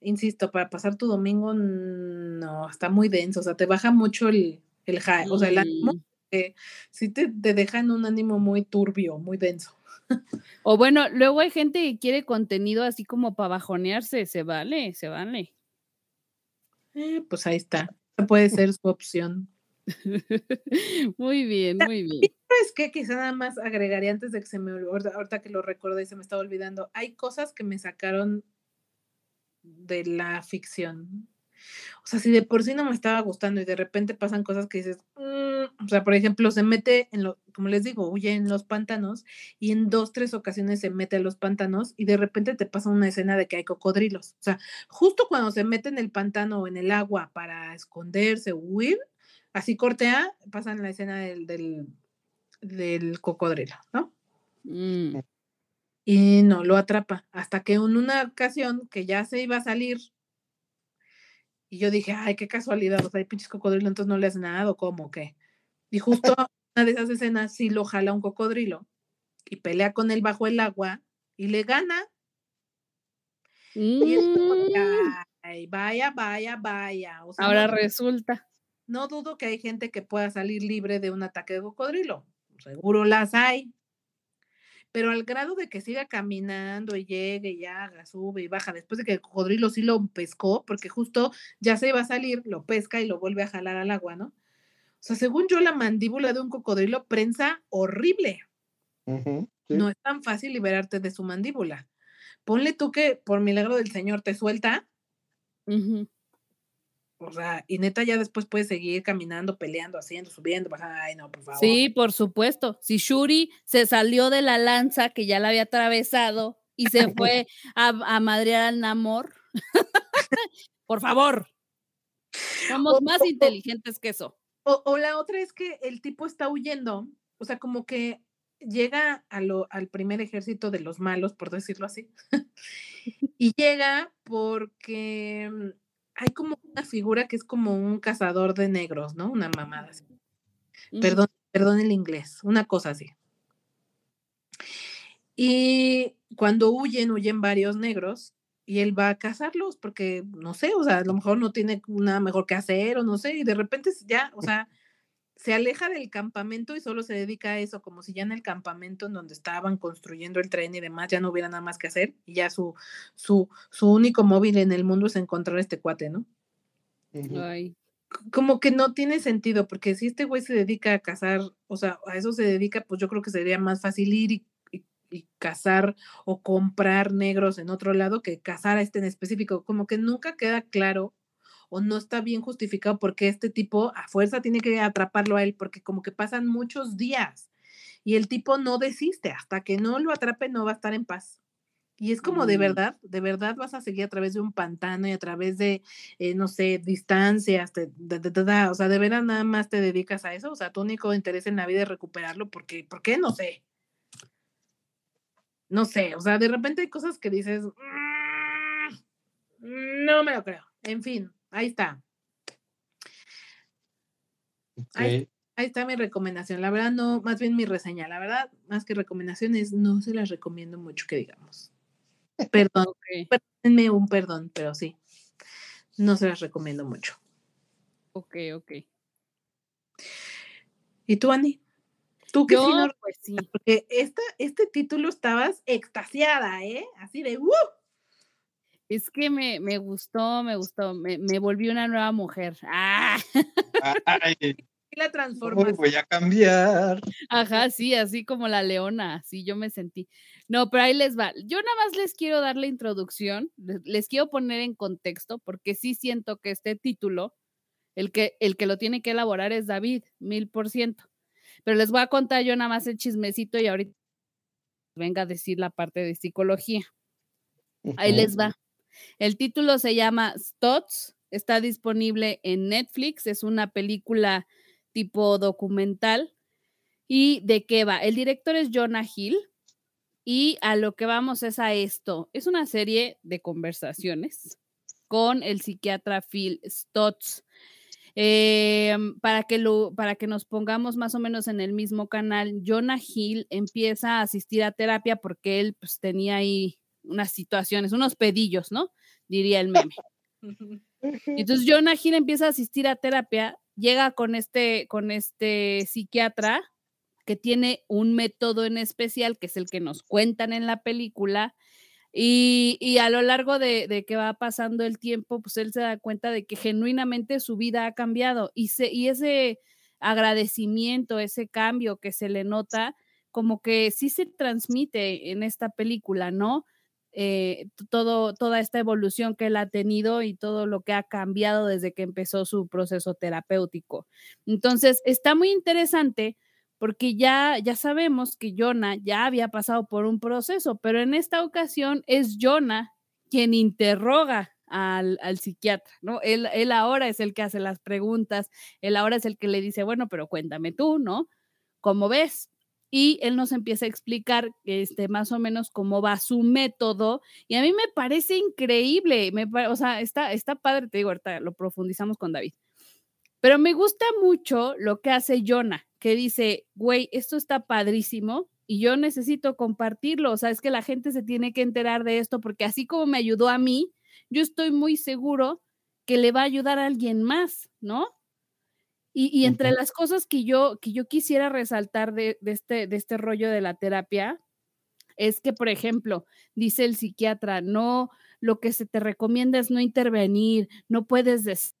insisto, para pasar tu domingo, no, está muy denso. O sea, te baja mucho el, el high, o sea, el ánimo, eh, sí te, te deja en un ánimo muy turbio, muy denso. [laughs] O bueno, luego hay gente que quiere contenido así como para bajonearse. Se vale, se vale. Eh, pues ahí está. Puede ser su opción. [laughs] muy bien, muy bien. ¿Sabes qué? Quizá nada más agregaría antes de que se me olvide, ahorita, ahorita que lo recordé y se me estaba olvidando. Hay cosas que me sacaron de la ficción. O sea, si de por sí no me estaba gustando y de repente pasan cosas que dices, "Mm", o sea, por ejemplo, se mete en lo, como les digo, huye en los pantanos y en dos, tres ocasiones se mete a los pantanos y de repente te pasa una escena de que hay cocodrilos. O sea, justo cuando se mete en el pantano o en el agua para esconderse o huir, así cortea, pasan la escena del, del, del cocodrilo, ¿no? Mm, Y no lo atrapa. Hasta que en una ocasión que ya se iba a salir, y yo dije, ay, qué casualidad, o sea, hay pinches cocodrilos, entonces no le hace nada, o cómo, qué. Y justo [laughs] una de esas escenas sí lo jala un cocodrilo y pelea con él bajo el agua y le gana. Y es como que, Mm, ay, vaya, vaya, vaya. O sea, Ahora no, resulta. no dudo que hay gente que pueda salir libre de un ataque de cocodrilo. Seguro las hay. Pero al grado de que siga caminando y llegue y haga, sube y baja, después de que el cocodrilo sí lo pescó, porque justo ya se iba a salir, lo pesca y lo vuelve a jalar al agua, ¿no? O sea, según yo, la mandíbula de un cocodrilo prensa horrible. Sí. No es tan fácil liberarte de su mandíbula. Ponle tú que por milagro del Señor te suelta, Ujú. O sea, y neta ya después puedes seguir caminando, peleando, haciendo, subiendo, bajando. Ay, no, por favor. Sí, por supuesto. Si Shuri se salió de la lanza que ya la había atravesado y se fue [laughs] a, a madrear al Namor, [laughs] por favor. Somos O- más o- inteligentes que eso. O, o la otra es que el tipo está huyendo, o sea, como que llega a lo, al primer ejército de los malos, por decirlo así, [laughs] y llega porque mm, hay como una figura que es como un cazador de negros, ¿no? Una mamada así. Perdón, perdón el inglés, una cosa así. Y cuando huyen, huyen varios negros y él va a cazarlos porque, no sé, o sea, a lo mejor no tiene nada mejor que hacer o no sé, y de repente ya, o sea, se aleja del campamento y solo se dedica a eso, como si ya en el campamento en donde estaban construyendo el tren y demás ya no hubiera nada más que hacer y ya su, su, su único móvil en el mundo es encontrar a este cuate, ¿no? Ay, como que no tiene sentido, porque si este güey se dedica a cazar, o sea, a eso se dedica, pues yo creo que sería más fácil ir y, y- y cazar o comprar negros en otro lado que cazar a este en específico. Como que nunca queda claro o no está bien justificado porque este tipo a fuerza tiene que atraparlo a él, porque como que pasan muchos días y el tipo no desiste, hasta que no lo atrape no va a estar en paz. Y es como de Mm. verdad, de verdad vas a seguir a través de un pantano y a través de, eh, no sé, distancias, te- o sea, de veras nada más te dedicas a eso, o sea, tu único interés en la vida es recuperarlo, porque, ¿por qué? No sé. No sé, o sea, de repente hay cosas que dices, "Mm, no me lo creo. En fin, ahí está. Ahí está mi recomendación. La verdad, no, más bien mi reseña. La verdad, más que recomendaciones, no se las recomiendo mucho que digamos. [laughs] Perdón, ok. perdónenme un perdón, pero sí. No se las recomiendo mucho. Ok, ok. ¿Y tú, Ani? ¿Tú qué sí no pues sí. Porque esta, este título estabas extasiada, ¿eh? Así de ¡uh! Es que me, me gustó, me gustó. Me, me volví una nueva mujer. [laughs] Ah, Ay, Y la ¿cómo transformación. voy a cambiar? ajá, sí, así como la leona, así yo me sentí. No, pero ahí les va. Yo nada más les quiero dar la introducción, les, les quiero poner en contexto, porque sí siento que este título, el que, el que lo tiene que elaborar es David, mil por ciento. Pero les voy a contar yo nada más el chismecito y ahorita venga a decir la parte de psicología. Ahí les va. El título se llama Stots, está disponible en Netflix, es una película tipo documental. ¿Y de qué va? El director es Jonah Hill y a lo que vamos es a esto. Es una serie de conversaciones con el psiquiatra Phil Stotts. Eh, para, que para que nos pongamos más o menos en el mismo canal, Jonah Hill empieza a asistir a terapia porque él pues, tenía ahí unas situaciones, unos pedillos, ¿no? Diría el meme. [laughs] Entonces Jonah Hill empieza a asistir a terapia, llega con este, con este psiquiatra que tiene un método en especial, que es el que nos cuentan en la película, y, y a lo largo de, de, que va pasando el tiempo, pues él se da cuenta de que genuinamente su vida ha cambiado y, se, y ese agradecimiento, ese cambio que se le nota, como que sí se transmite en esta película, ¿no? Eh, todo, toda esta evolución que él ha tenido y todo lo que ha cambiado desde que empezó su proceso terapéutico. Entonces, está muy interesante porque ya, ya sabemos que Jonah ya había pasado por un proceso, pero en esta ocasión es Jonah quien interroga al, al psiquiatra, ¿no? Él, él, ahora es el que hace las preguntas, él ahora es el que le dice, bueno, pero cuéntame tú, ¿no? ¿Cómo ves? Y él nos empieza a explicar este, más o menos cómo va su método, y a mí me parece increíble, me, o sea, está, está padre, te digo, ahorita lo profundizamos con David. Pero me gusta mucho lo que hace Jonah. que dice, güey, esto está padrísimo y yo necesito compartirlo. O sea, es que la gente se tiene que enterar de esto porque así como me ayudó a mí, yo estoy muy seguro que le va a ayudar a alguien más, ¿no? Y, entre las cosas que yo, que yo quisiera resaltar de, este, de este rollo de la terapia, es que, por ejemplo, dice el psiquiatra, no, lo que se te recomienda es no intervenir, no puedes decir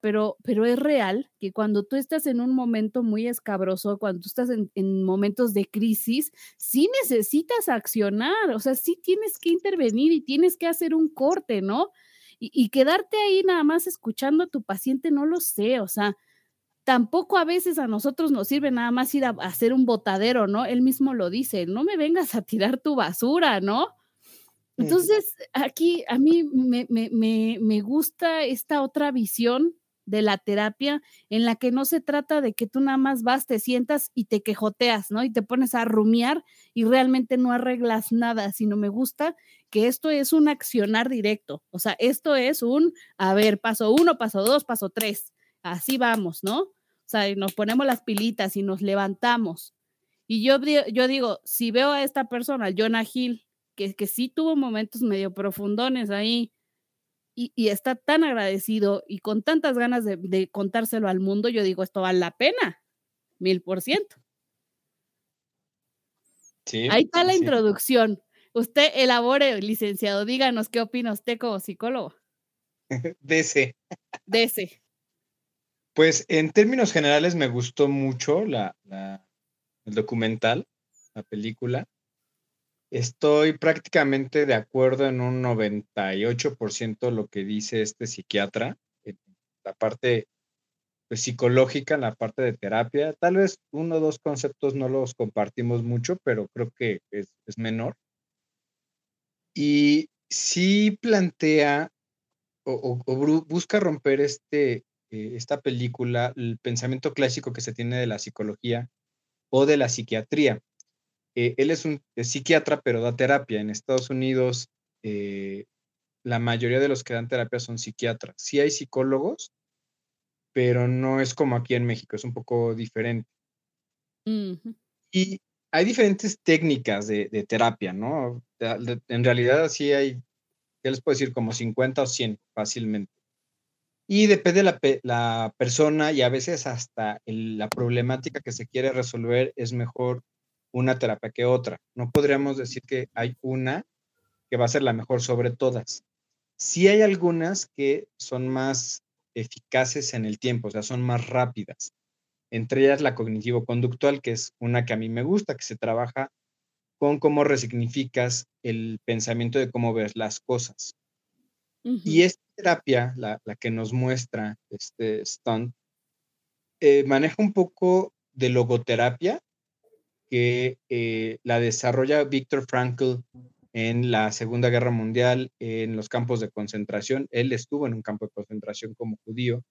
pero, pero es real que cuando tú estás en un momento muy escabroso, cuando tú estás en, momentos de crisis, sí necesitas accionar, o sea, sí tienes que intervenir y tienes que hacer un corte, ¿no? Y, y quedarte ahí nada más escuchando a tu paciente, no lo sé, o sea, tampoco a veces a nosotros nos sirve nada más ir a, hacer un botadero, ¿no? Él mismo lo dice, no me vengas a tirar tu basura, ¿no? Entonces, aquí a mí me, me, me, me gusta esta otra visión de la terapia en la que no se trata de que tú nada más vas, te sientas y te quejoteas, ¿no? Y te pones a rumiar y realmente no arreglas nada, sino me gusta que esto es un accionar directo, o sea, esto es un, a ver, paso uno, paso dos, paso tres, así vamos, ¿no? O sea, nos ponemos las pilitas y nos levantamos. Y yo, yo digo, si veo a esta persona, Jonah Hill, que, que sí tuvo momentos medio profundones ahí, y, está tan agradecido y con tantas ganas de, contárselo al mundo, yo digo, esto vale la pena, mil por ciento. Ahí está la introducción. Usted elabore, licenciado, díganos qué opina usted como psicólogo. [laughs] De ese. Pues en términos generales me gustó mucho la, el documental, la película. Estoy prácticamente de acuerdo en un 98% lo que dice este psiquiatra, la parte pues, psicológica, en la parte de terapia. Tal vez uno o dos conceptos no los compartimos mucho, pero creo que es, menor. Y sí plantea o, busca romper este, eh, esta película, el pensamiento clásico que se tiene de la psicología o de la psiquiatría. Eh, él es un psiquiatra, pero da terapia. En Estados Unidos, eh, la mayoría de los que dan terapia son psiquiatras. Sí hay psicólogos, pero no es como aquí en México, es un poco diferente. Y hay diferentes técnicas de, terapia, ¿no? en realidad sí hay, ¿qué les puedo decir? Como 50 o 100 fácilmente. Y depende de la, la persona y a veces hasta la problemática que se quiere resolver es mejor una terapia que otra. No podríamos decir que hay una que va a ser la mejor sobre todas. Sí hay algunas que son más eficaces en el tiempo, o sea, son más rápidas. Entre ellas la cognitivo-conductual, que es una que a mí me gusta, que se trabaja con cómo resignificas el pensamiento de cómo ves las cosas. Y esta terapia, la, que nos muestra este Stunt, eh, maneja un poco de logoterapia, que eh, la desarrolla Víctor Frankl en la Segunda Guerra Mundial en los campos de concentración. Él estuvo en un campo de concentración como judío,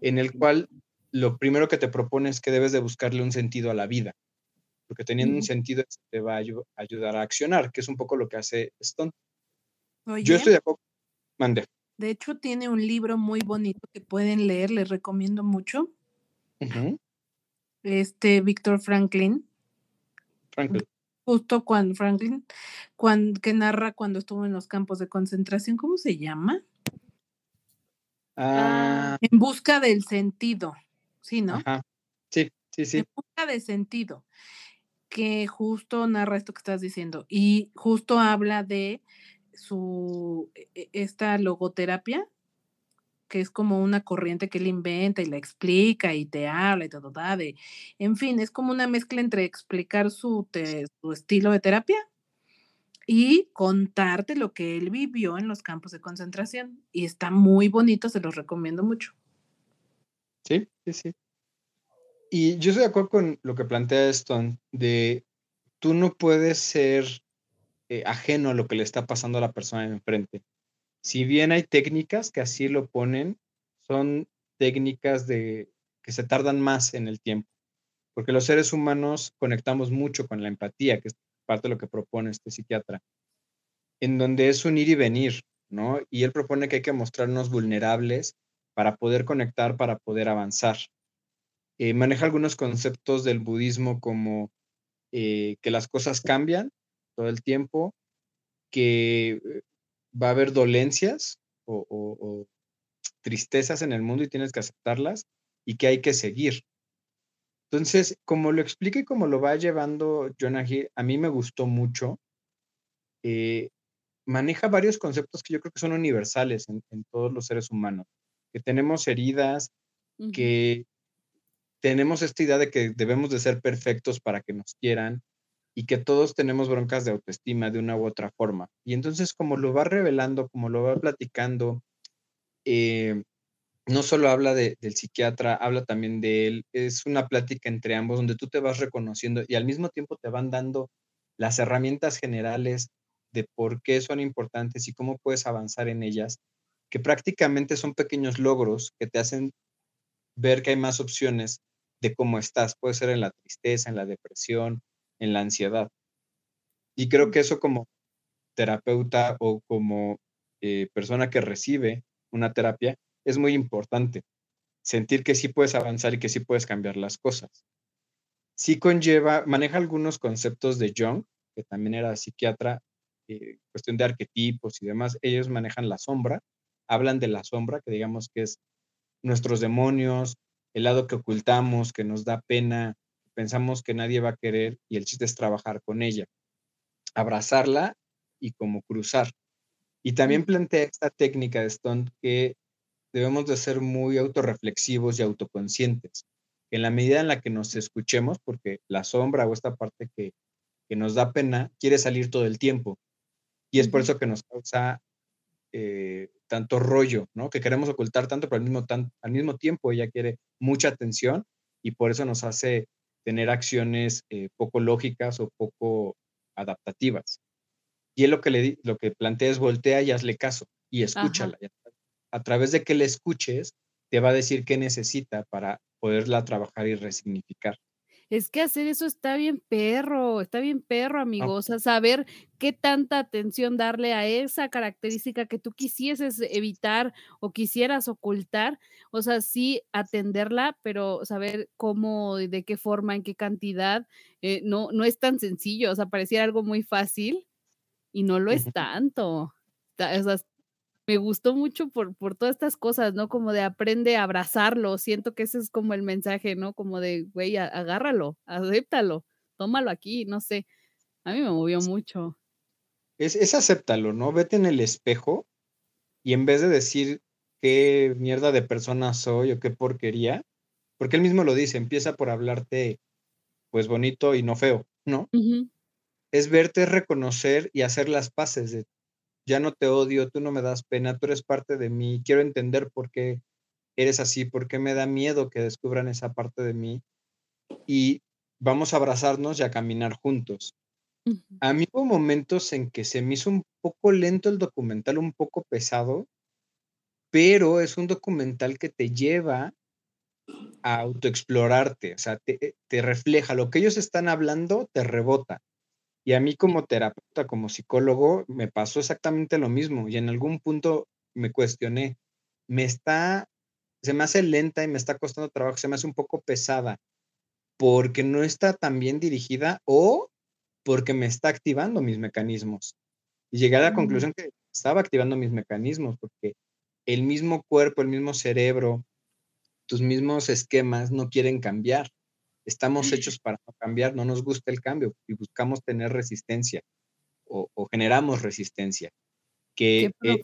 en el cual lo primero que te propone es que debes de buscarle un sentido a la vida, porque teniendo un sentido te va a ayudar a accionar, que es un poco lo que hace Stone. Yo estoy de acuerdo. Mande. De hecho, tiene un libro muy bonito que pueden leer, les recomiendo mucho. Este, Víctor Franklin, Justo cuando Franklin, cuando, que narra cuando estuvo en los campos de concentración, ¿cómo se llama? Ah. En busca del sentido, ¿sí, no? Sí, sí, sí. En busca de sentido, que justo narra esto que estás diciendo y justo habla de su, e, e, esta logoterapia, que es como una corriente que él inventa y la explica y te habla y todo, de, en fin, es como una mezcla entre explicar su, su estilo de terapia y contarte lo que él vivió en los campos de concentración. Y está muy bonito, se los recomiendo mucho. Sí, sí, sí. Y yo estoy de acuerdo con lo que plantea Stone, de tú no puedes ser eh, ajeno a lo que le está pasando a la persona enfrente. Si bien hay técnicas que así lo ponen, son técnicas de, que se tardan más en el tiempo, porque los seres humanos conectamos mucho con la empatía, que es parte de lo que propone este psiquiatra, en donde es un ir y venir, ¿no? Y él propone que hay que mostrarnos vulnerables para poder conectar, para poder avanzar. eh, maneja algunos conceptos del budismo como eh, que las cosas cambian todo el tiempo, que eh, va a haber dolencias o, o tristezas en el mundo y tienes que aceptarlas y que hay que seguir. Entonces, como lo explica y como lo va llevando Jonah Hill, a mí me gustó mucho. Eh, maneja varios conceptos que yo creo que son universales en, todos los seres humanos, que tenemos heridas, que tenemos esta idea de que debemos de ser perfectos para que nos quieran y que todos tenemos broncas de autoestima de una u otra forma. Y entonces, como lo va revelando, como lo va platicando, eh, no solo habla del psiquiatra, habla también de él. Es una plática entre ambos donde tú te vas reconociendo y al mismo tiempo te van dando las herramientas generales de por qué son importantes y cómo puedes avanzar en ellas, que prácticamente son pequeños logros que te hacen ver que hay más opciones de cómo estás. Puede ser en la tristeza, en la depresión, en la ansiedad. Y creo que eso como terapeuta o como eh, persona que recibe una terapia, es muy importante. Sentir que sí puedes avanzar y que sí puedes cambiar las cosas. Sí conlleva, maneja algunos conceptos de Jung, que también era psiquiatra, eh, cuestión de arquetipos y demás. Ellos manejan la sombra, hablan de la sombra, que digamos que es nuestros demonios, el lado que ocultamos, que nos da pena, pensamos que nadie va a querer y el chiste es trabajar con ella, abrazarla y como cruzar. Y también plantea esta técnica de Stone que debemos de ser muy autorreflexivos y autoconscientes. En la medida en la que nos escuchemos, porque la sombra o esta parte que, nos da pena quiere salir todo el tiempo. Y es por eso que nos causa eh, tanto rollo, ¿no? Que queremos ocultar tanto, pero al mismo, al mismo tiempo ella quiere mucha atención y por eso nos hace tener acciones eh, poco lógicas o poco adaptativas. Y él lo que, le, lo que plantea es voltea y hazle caso y escúchala a través de que le escuches, te va a decir qué necesita para poderla trabajar y resignificar. Es que hacer eso está bien perro, está bien perro, amigos. O sea, saber qué tanta atención darle a esa característica que tú quisieses evitar o quisieras ocultar. O sea, sí atenderla, pero saber cómo, de qué forma, en qué cantidad. Eh, no, no es tan sencillo. O sea, pareciera algo muy fácil y no lo es tanto. O sea, me gustó mucho por, por todas estas cosas, ¿no? Como de aprende a abrazarlo. Siento que ese es como el mensaje, ¿no? Como de, güey, agárralo, acéptalo, tómalo aquí, no sé. A mí me movió mucho. Es, es acéptalo, ¿no? Vete en el espejo y en vez de decir qué mierda de persona soy o qué porquería, porque él mismo lo dice, empieza por hablarte pues bonito y no feo, ¿no? Es verte, reconocer y hacer las paces de ya no te odio, tú no me das pena, tú eres parte de mí, quiero entender por qué eres así, por qué me da miedo que descubran esa parte de mí y vamos a abrazarnos y a caminar juntos. A mí hubo momentos en que se me hizo un poco lento el documental, un poco pesado, pero es un documental que te lleva a autoexplorarte, o sea, te, te refleja lo que ellos están hablando, te rebota. Y a mí como terapeuta, como psicólogo, me pasó exactamente lo mismo. Y en algún punto me cuestioné, me está, se me hace lenta y me está costando trabajo, se me hace un poco pesada, porque no está tan bien dirigida o porque me está activando mis mecanismos. Y llegué a la conclusión que estaba activando mis mecanismos, porque el mismo cuerpo, el mismo cerebro, tus mismos esquemas no quieren cambiar. Estamos hechos para no cambiar, no nos gusta el cambio y buscamos tener resistencia o, generamos resistencia. Que eh,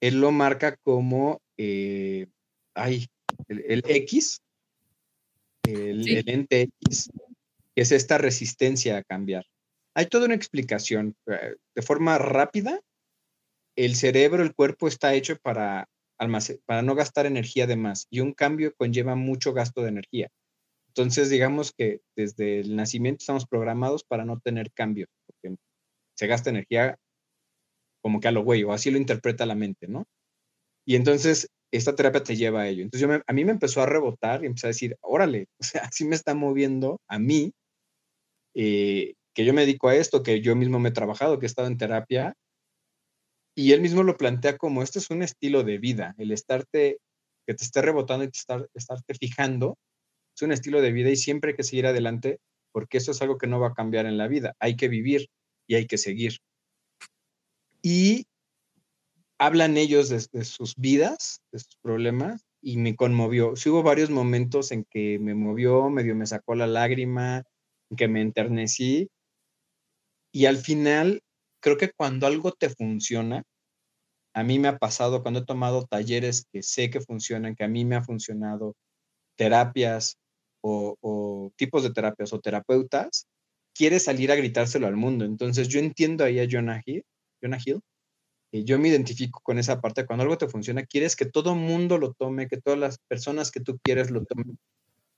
él, lo, marca como, eh, ay, el, X, el, ente X, que es esta resistencia a cambiar. Hay toda una explicación. Eh, de forma rápida, el cerebro, el cuerpo está hecho para, para no gastar energía de más y un cambio conlleva mucho gasto de energía. Entonces, digamos que desde el nacimiento estamos programados para no tener cambio, porque se gasta energía como que a lo güey, o así lo interpreta la mente, ¿no? Y entonces, esta terapia te lleva a ello. Entonces, yo a mí me empezó a rebotar y empecé a decir, órale, [laughs] o sea, así me está moviendo a mí, eh, que yo me dedico a esto, que yo mismo me he trabajado, que he estado en terapia, y él mismo lo plantea como, esto es un estilo de vida, el estarte que te esté rebotando y te estar, estarte fijando. Es un estilo de vida y siempre hay que seguir adelante porque eso es algo que no va a cambiar en la vida. Hay que vivir y hay que seguir. Y hablan ellos de, sus vidas, de sus problemas, y me conmovió. Hubo varios momentos en que me movió, medio me sacó la lágrima, en que me enternecí. Y al final, creo que cuando algo te funciona, a mí me ha pasado cuando he tomado talleres que sé que funcionan, que a mí me ha funcionado, terapias o, tipos de terapias o terapeutas, quiere salir a gritárselo al mundo. Entonces yo entiendo ahí a Jonah Hill, Jonah Hill y yo me identifico con esa parte. Cuando algo te funciona, quieres que todo mundo lo tome, que todas las personas que tú quieres lo tomen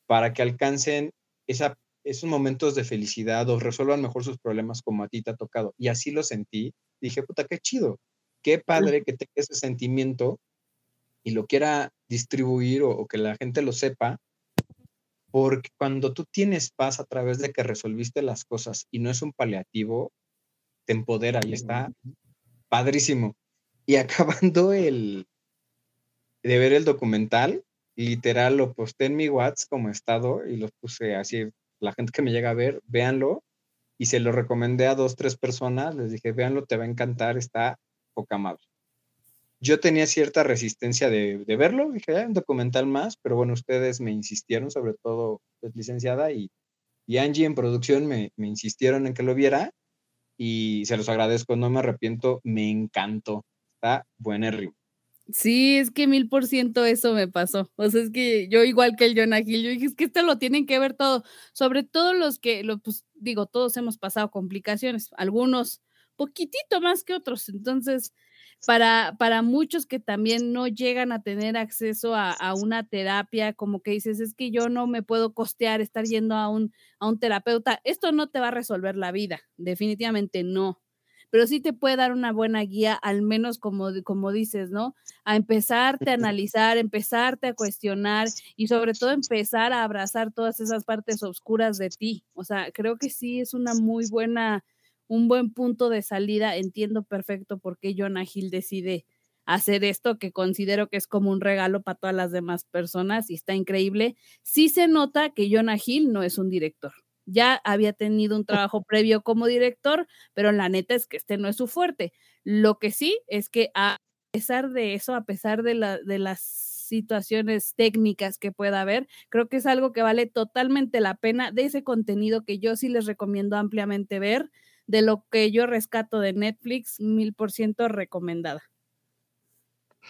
para que alcancen esa, esos momentos de felicidad o resuelvan mejor sus problemas como a ti te ha tocado. Y así lo sentí. Dije, puta, qué chido, qué padre que tenga ese sentimiento y lo quiera distribuir o que la gente lo sepa, porque cuando tú tienes paz a través de que resolviste las cosas y no es un paliativo, te empodera y está padrísimo. Y [laughs] acabando el de ver el documental, literal lo posté en mi WhatsApp como estado y lo puse así, la gente que me llega a ver, véanlo. Y se lo recomendé a dos, tres personas, les dije, véanlo, te va a encantar, está poca madre. Yo tenía cierta resistencia de, de verlo, dije, "Ah, un documental más, pero bueno, ustedes me insistieron, sobre todo pues, licenciada y, y Angie en producción me, me insistieron en que lo viera y se los agradezco, no me arrepiento, me encantó, está buenérrimo. Sí, es que mil por ciento eso me pasó. O sea, es que yo igual que el Jonah Hill, yo dije, es que esto lo tienen que ver todo, sobre todo los que, lo, pues digo, todos hemos pasado complicaciones, algunos poquitito más que otros. Entonces, para, para muchos que también no llegan a tener acceso a, a una terapia, como que dices, es que yo no me puedo costear estar yendo a un, a un terapeuta, esto no te va a resolver la vida, definitivamente no pero sí te puede dar una buena guía, al menos como, como dices, ¿no? A empezarte a analizar, empezarte a cuestionar y sobre todo empezar a abrazar todas esas partes oscuras de ti. O sea, creo que sí es una muy buena, un buen punto de salida. Entiendo perfecto por qué Jonah Hill decide hacer esto, que considero que es como un regalo para todas las demás personas y está increíble. Sí se nota que Jonah Hill no es un director ya había tenido un [laughs] trabajo previo como director, pero la neta es que este no es su fuerte. Lo que sí es que a pesar de eso, a pesar de, la, de las situaciones técnicas que pueda haber, creo que es algo que vale totalmente la pena de ese contenido que yo sí les recomiendo ampliamente ver, de lo que yo rescato de Netflix, mil por ciento recomendada.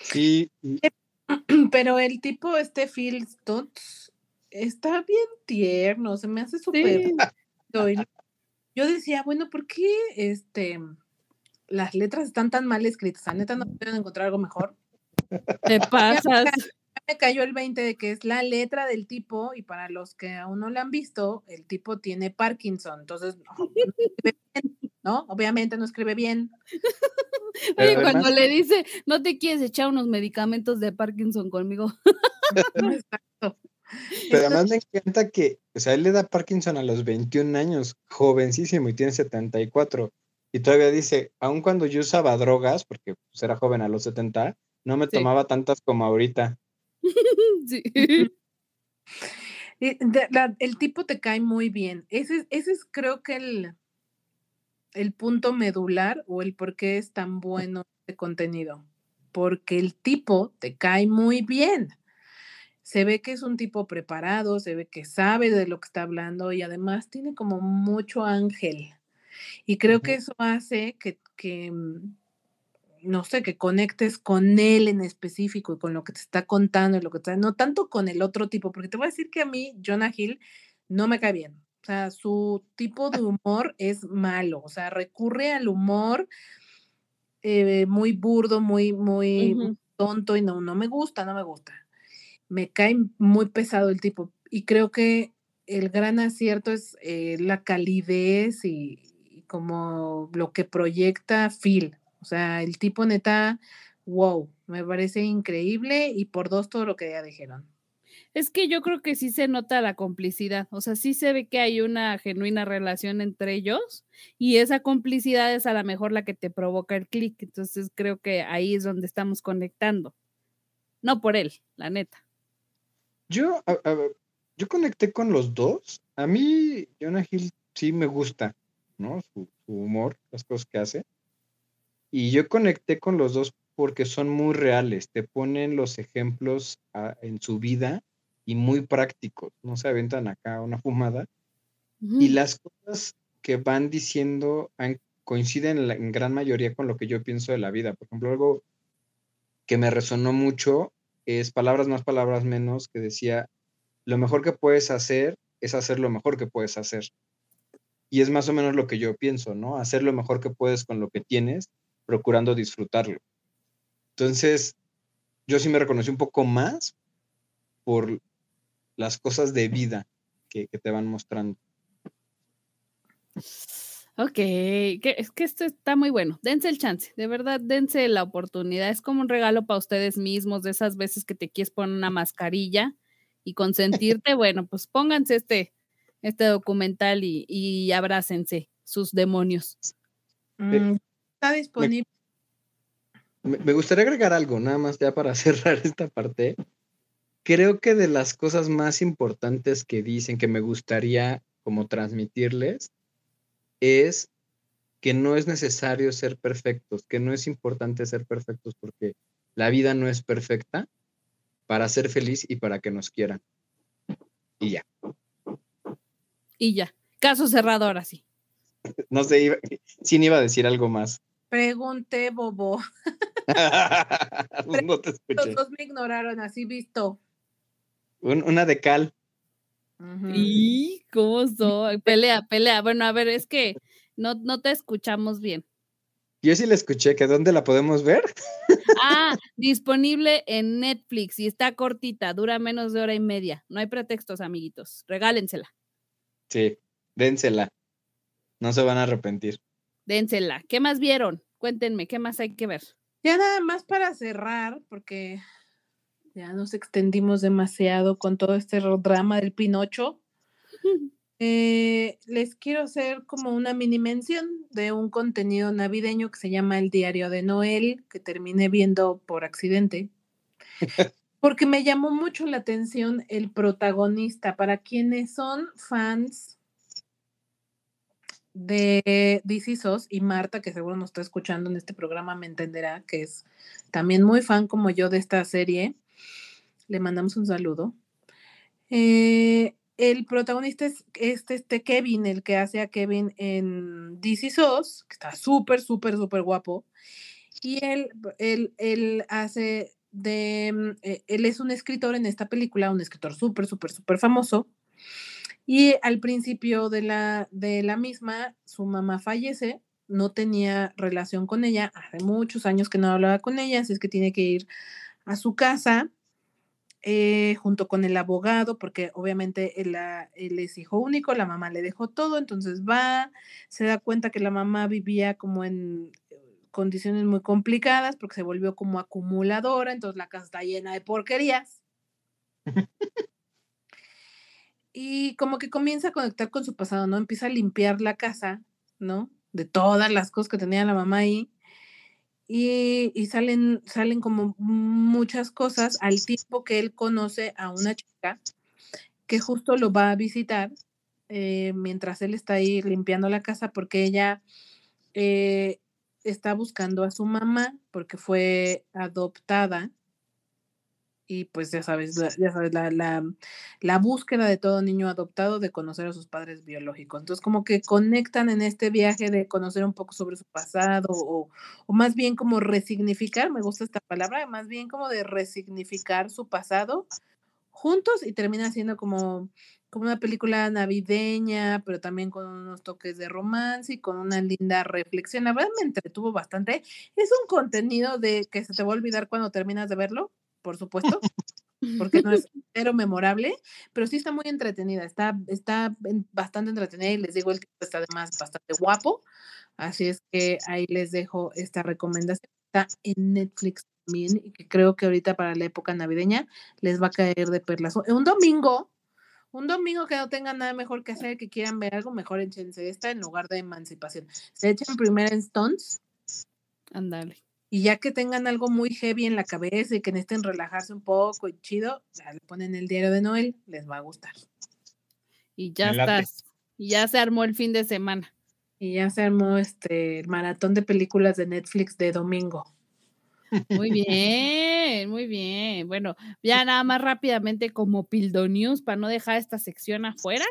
Sí, [clears throat] Pero el tipo, este Phil Stutz, está bien tierno, se me hace súper. [laughs] Sí. Yo decía, bueno, ¿por qué este, las letras están tan mal escritas? ¿A neta no pueden encontrar algo mejor? Te [laughs] pasas. Me cayó el 20 de que es la letra del tipo, y para los que aún no la han visto, el tipo tiene Parkinson, entonces no, no escribe bien, ¿no? Obviamente no escribe bien. [laughs] Oye, cuando le dice, no te quieres echar unos medicamentos de Parkinson conmigo. [laughs] Exacto. Pero además me encanta que, o sea, él le da Parkinson a los 21 años, jovencísimo, y tiene 74. Y todavía dice, aun cuando yo usaba drogas, porque pues, era joven a los 70, no me Sí. tomaba tantas como ahorita. [laughs] Sí. La- el tipo te cae muy bien. Ese, ese es creo que el, el punto medular o el por qué es tan bueno este contenido. Porque el tipo te cae muy bien. Se ve que es un tipo preparado, se ve que sabe de lo que está hablando y además tiene como mucho ángel. Y creo que eso hace que, que, mm, no sé, que conectes con él en específico y con lo que te está contando y lo que te, no tanto con el otro tipo, porque te voy a decir que a mí Jonah Hill no me cae bien. O sea, su tipo de humor es malo, o sea, recurre al humor eh, muy burdo, muy, muy tonto y no, no me gusta, no me gusta. Me cae muy pesado el tipo y creo que el gran acierto es eh, la calidez y, y como lo que proyecta Phil. O sea, el tipo neta, wow, me parece increíble y por dos todo lo que ya dijeron. Es que yo creo que sí se nota la complicidad, o sea, sí se ve que hay una genuina relación entre ellos y esa complicidad es a lo mejor la que te provoca el clic, entonces creo que ahí es donde estamos conectando. No por él, la neta. Yo, a- a ver, yo conecté con los dos. A mí, Jonah Hill sí me gusta, ¿no? Su, su humor, las cosas que hace. Y yo conecté con los dos porque son muy reales. Te ponen los ejemplos ah, en su vida y muy prácticos. No se aventan acá una [laughs] fumada. Y las cosas que van diciendo han- coinciden en, la- en gran mayoría con lo que yo pienso de la vida. Por ejemplo, algo que me resonó mucho es palabras más, palabras menos, que decía, lo mejor que puedes hacer es hacer lo mejor que puedes hacer. Y es más o menos lo que yo pienso, ¿no? Hacer lo mejor que puedes con lo que tienes, procurando disfrutarlo. Entonces, yo sí me reconocí un poco más por las cosas de vida que, que te van mostrando. Ok, que, es que esto está muy bueno. Dense el chance, de verdad, dense la oportunidad. Es como un regalo para ustedes mismos, de esas veces que te quieres poner una mascarilla y consentirte. [laughs] bueno, pues pónganse este, este documental y, y abrácense sus demonios. Mm, está disponible. Me, me gustaría agregar algo, nada más ya para [laughs] cerrar esta parte. Creo que de las cosas más importantes que dicen que me gustaría como transmitirles es que no es necesario ser perfectos, que no es importante ser perfectos porque la vida no es perfecta para ser feliz y para que nos quieran. Y ya. Y ya, caso cerrado ahora sí. [laughs] No sé, iba, sí iba a decir algo más. Pregunté, Bobo. [laughs] no te Los escuché. dos me ignoraron, así visto. Un- una de cal. ¿Y cómo soy? [laughs] Pelea, pelea. Bueno, a ver, es que no, no te escuchamos bien. Yo sí la escuché, que dónde la podemos ver. [laughs] Ah, disponible en Netflix y está cortita, dura menos de hora y media. No hay pretextos, amiguitos. Regálensela, Sí, dénsela. No se van a arrepentir. Dénsela. ¿Qué más vieron? Cuéntenme, ¿qué más hay que ver? Ya nada más para cerrar, porque ya nos extendimos demasiado con todo este drama del Pinocho. [laughs] Eh, les quiero hacer como una mini mención de un contenido navideño que se llama El Diario de Noel, que terminé viendo por accidente, [laughs] porque me llamó mucho la atención el protagonista. Para quienes son fans de DC SOS y Marta, que seguro nos está escuchando en este programa, me entenderá que es también muy fan como yo de esta serie. Le mandamos un saludo. Eh, el protagonista es este, este Kevin, el que hace a Kevin en DC SOS, que está súper, súper, súper guapo. Y él, él, él hace mm, eh, él es un escritor en esta película, un escritor súper, súper, súper famoso. Y al principio de la, de la misma, su mamá fallece, no tenía relación con ella, hace muchos años que no hablaba con ella, así es que tiene que ir a su casa eh, junto con el abogado, porque obviamente él, él es hijo único, la mamá le dejó todo, entonces va, se da cuenta que la mamá vivía como en eh, condiciones muy complicadas porque se volvió como acumuladora, entonces la casa está llena de porquerías. [laughs] Y como que comienza a conectar con su pasado, ¿no? Empieza a limpiar la casa, ¿no? De todas las cosas que tenía la mamá ahí. Y, y salen, salen como muchas cosas al tiempo que él conoce a una chica que justo lo va a visitar eh, mientras él está ahí limpiando la casa porque ella eh, está buscando a su mamá porque fue adoptada y pues ya sabes, la- ya sabes, la, la, la búsqueda de todo niño adoptado de conocer a sus padres biológicos. Entonces, como que conectan en este viaje de conocer un poco sobre su pasado o, o más bien como resignificar, me gusta esta palabra, más bien como de resignificar su pasado juntos y termina siendo como, como una película navideña, pero también con unos toques de romance y con una linda reflexión. La verdad me entretuvo bastante. Es un contenido de que se te va a olvidar cuando terminas de verlo, por supuesto, porque no es [laughs] cero memorable, pero sí está muy entretenida, está, está bastante entretenida y les digo, el tipo está además bastante guapo, así es que ahí les dejo esta recomendación. Está en Netflix también y que creo que ahorita para la época navideña les va a caer de perlas. Un domingo, un domingo que no tengan nada mejor que hacer, que quieran ver algo, mejor échense esta en lugar de Emancipación. Se echan primero en Stones, Ándale. Y ya que tengan algo muy heavy en la cabeza y que necesiten relajarse un poco y chido, ya le ponen el diario de Noel, les va a gustar. Y ya estás. Y ya se armó el fin de semana. Y ya se armó este el maratón de películas de Netflix de domingo. Muy [laughs] bien, muy bien. Bueno, ya nada más rápidamente como Pildo News para no dejar esta sección afuera.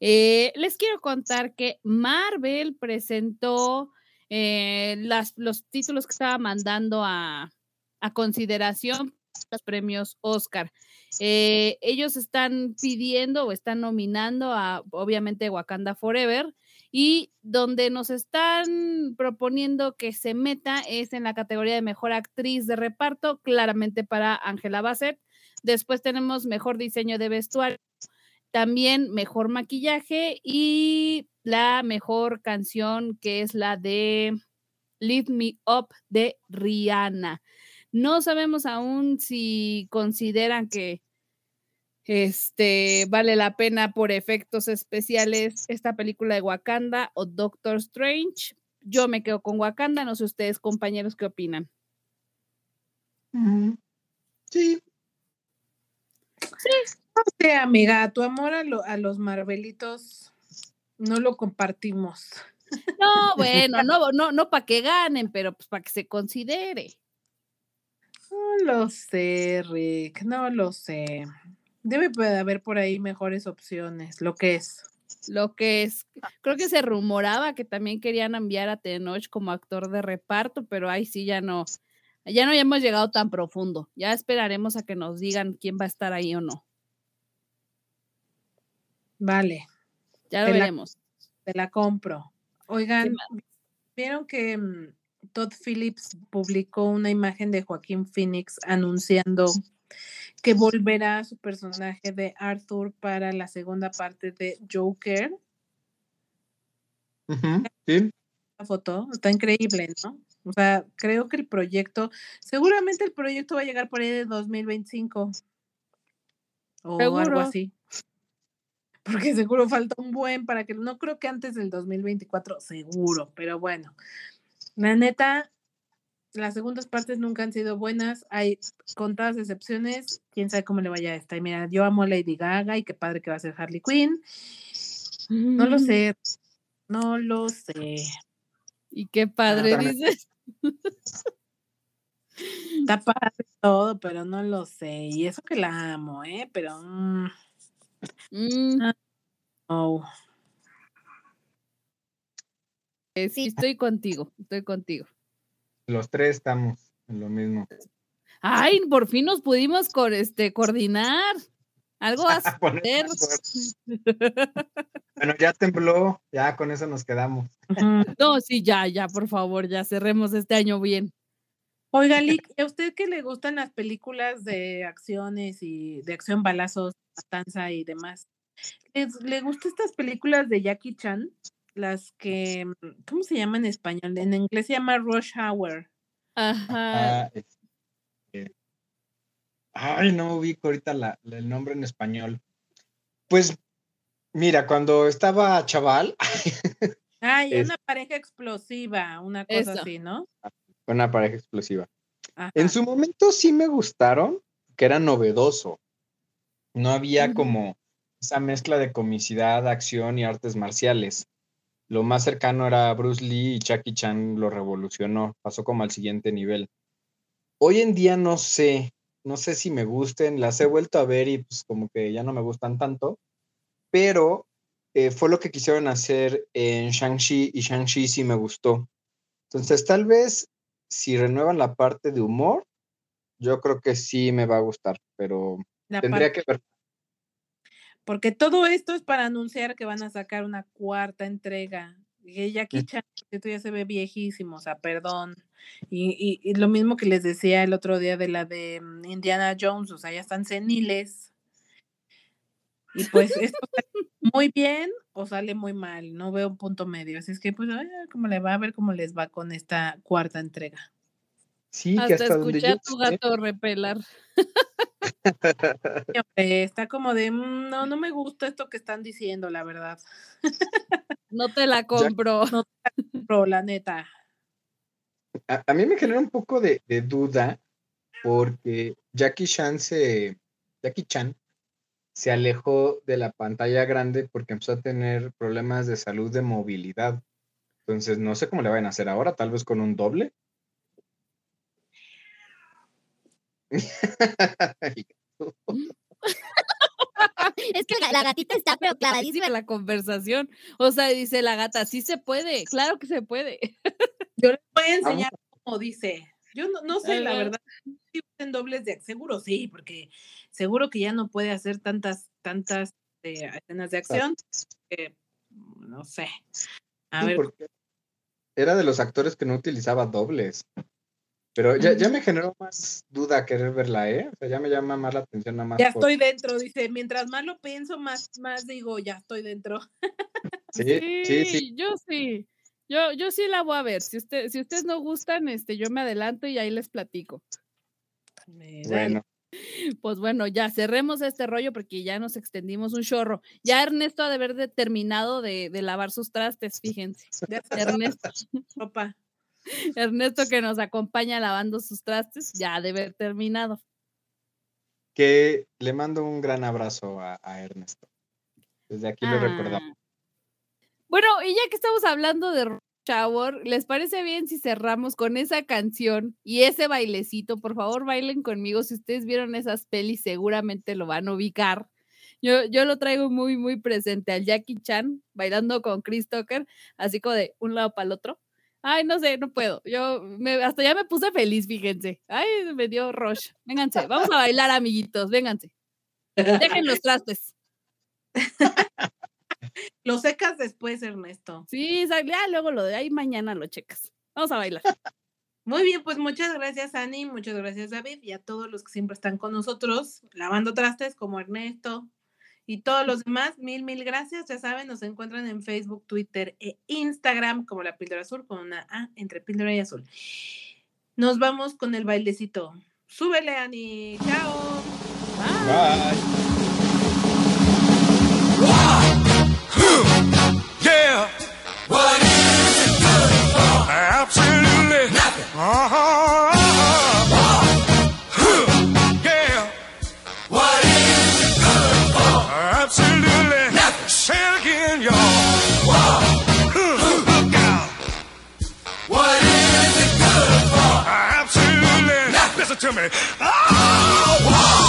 eh, les quiero contar que Marvel presentó eh, las, los títulos que estaba mandando a, consideración los premios Oscar. Eh, ellos están pidiendo o están nominando a, obviamente, Wakanda Forever, y donde nos están proponiendo que se meta es en la categoría de mejor actriz de reparto, claramente para Angela Bassett. Después tenemos mejor diseño de vestuario, también mejor maquillaje y la mejor canción que es la de Lift Me Up de Rihanna. No sabemos aún si consideran que este vale la pena por efectos especiales esta película de Wakanda o Doctor Strange. Yo me quedo con Wakanda, no sé ustedes compañeros qué opinan. Sí, No sé, amiga, tu amor a, lo- a los Marvelitos no lo compartimos. No, [laughs] bueno, no, no, no para que ganen, pero pues para que se considere. No lo sé, Rick, no lo sé. Debe de haber por ahí mejores opciones, lo que es. Lo que es, creo que se rumoraba que también querían enviar a Tenoch como actor de reparto, pero ahí sí ya no, ya no hemos llegado tan profundo. Ya esperaremos a que nos digan quién va a estar ahí o no. Vale, Ya lo Te la- veremos. te la compro. Oigan, ¿vieron que mm, Todd Phillips publicó una imagen de Joaquín Phoenix anunciando que volverá a su personaje de Arthur para la segunda parte de Joker? sí. La foto está increíble, ¿no? O sea, creo que el proyecto, seguramente el proyecto va a llegar por ahí de 2025 o algo así. Porque seguro falta un buen para que, no creo que antes del 2024, seguro, pero bueno. La neta, las segundas partes nunca han sido buenas, hay contadas excepciones, quién sabe cómo le vaya a esta. Y mira, yo amo a Lady Gaga y qué padre que va a ser Harley Quinn. No lo sé, no lo sé. Y qué padre, dices. Está padre todo, pero no lo sé. Y eso que la amo, ¿eh? Pero mm, Mm, no. eh, sí, estoy contigo, estoy contigo. Los tres estamos en lo mismo. Ay, por fin nos pudimos con este coordinar. Algo vas [laughs] a hacer. [laughs] Bueno, ya tembló, ya con eso nos quedamos. [laughs] No, sí, ya, ya, por favor, ya cerremos este año bien. Oiga, Lick, ¿y a usted que le gustan las películas de acciones y de acción, balazos, matanza y demás? ¿Les- ¿Le gustan estas películas de Jackie Chan? Las que, ¿cómo se llama en español? En inglés se llama Rush Hour. Ajá. Ah, ay, no ubico ahorita la- la- el nombre en español. Pues, mira, cuando estaba chaval, [laughs] Ay, Es- una pareja explosiva, una cosa Eso. así, ¿no? una pareja explosiva. Ajá. En su momento sí me gustaron, que era novedoso. No había como esa mezcla de comicidad, acción y artes marciales. Lo más cercano era Bruce Lee y Jackie Chan lo revolucionó, pasó como al siguiente nivel. Hoy en día no sé, no sé si me gusten, las he vuelto a ver y pues como que ya no me gustan tanto, pero eh, fue lo que quisieron hacer en Shang-Chi y Shang-Chi sí me gustó. Entonces tal vez si renuevan la parte de humor, yo creo que sí me va a gustar, pero La tendría parte- que ver. Porque todo esto es para anunciar que van a sacar una cuarta entrega. Y Jackie Chan, esto ya se ve viejísimo, o sea, perdón. Y, y- y lo mismo que les decía el otro día de la de mm, Indiana Jones, o sea, ya están seniles. Y pues esto sale muy bien o sale muy mal, no veo un punto medio. Así es que pues a ver cómo le va a ver cómo les va con esta cuarta entrega. Sí, que Hasta hasta donde escuché a tu gato repelar. Está como de, "Mm, no, no me gusta esto que están diciendo, la verdad. [laughs] No te la compro. Pero la neta. A, a mí me genera un poco de, de duda porque Jackie Chan se, Jackie Chan se alejó de la pantalla grande porque empezó a tener problemas de salud de movilidad. Entonces, no sé cómo le van a hacer ahora, tal vez con un doble. [laughs] [laughs] [laughs] Es que la, la gatita está pero [laughs] clavadísima. La conversación. O sea, dice la gata, sí se puede, claro que se puede. [laughs] Yo les voy a enseñar cómo dice. Yo no, no sé, la verdad. Si usen dobles de seguro sí, porque seguro que ya no puede hacer tantas, tantas eh, escenas de acción. que, no sé. A Sí, ver, era de los actores que no utilizaba dobles. Pero ya, ya me generó más duda querer verla, ¿eh? O sea, ya me llama más la atención nada más. ya por- estoy dentro, dice. Mientras más lo pienso, más, más digo, ya estoy dentro. Sí, sí, sí. Yo sí. Yo, yo sí la voy a ver. Si, usted, si ustedes no gustan, este, yo me adelanto y ahí les platico. Bueno, [laughs] Pues bueno, ya cerremos este rollo porque ya nos extendimos un chorro. Ya Ernesto ha de haber terminado de, de lavar sus trastes, fíjense. [laughs] Ernesto, [laughs] ropa. [laughs] Ernesto que nos acompaña lavando sus trastes, ya ha de haber terminado. que le mando un gran abrazo a, a Ernesto. Desde aquí lo recordamos. Ah. Bueno, y ya que estamos hablando de Hour, ¿les parece bien si cerramos con esa canción y ese bailecito? Por favor, bailen conmigo. Si ustedes vieron esas pelis, seguramente lo van a ubicar. Yo, yo lo traigo muy, muy presente al Jackie Chan bailando con Chris Tucker, así como de un lado para el otro. Ay, no sé, no puedo. Yo me- hasta ya me puse feliz, fíjense. Ay, me dio rush. Vénganse, vamos a bailar, amiguitos, vénganse. Dejen los trastes. [laughs] Lo secas después, Ernesto. Sí, ya luego lo de ahí mañana lo checas. Vamos a bailar. Muy bien, pues muchas gracias, Ani, muchas gracias, David, y a todos los que siempre están con nosotros, lavando trastes, como Ernesto, y todos los demás, mil, mil gracias. Ya saben, nos encuentran en Facebook, Twitter e Instagram como la píldora azul, con una A entre píldora y azul. Nos vamos con el bailecito. Súbele, Ani. Chao. Bye. Yeah. What is it good for? Absolutely nothing. Uh-huh. To me. Oh,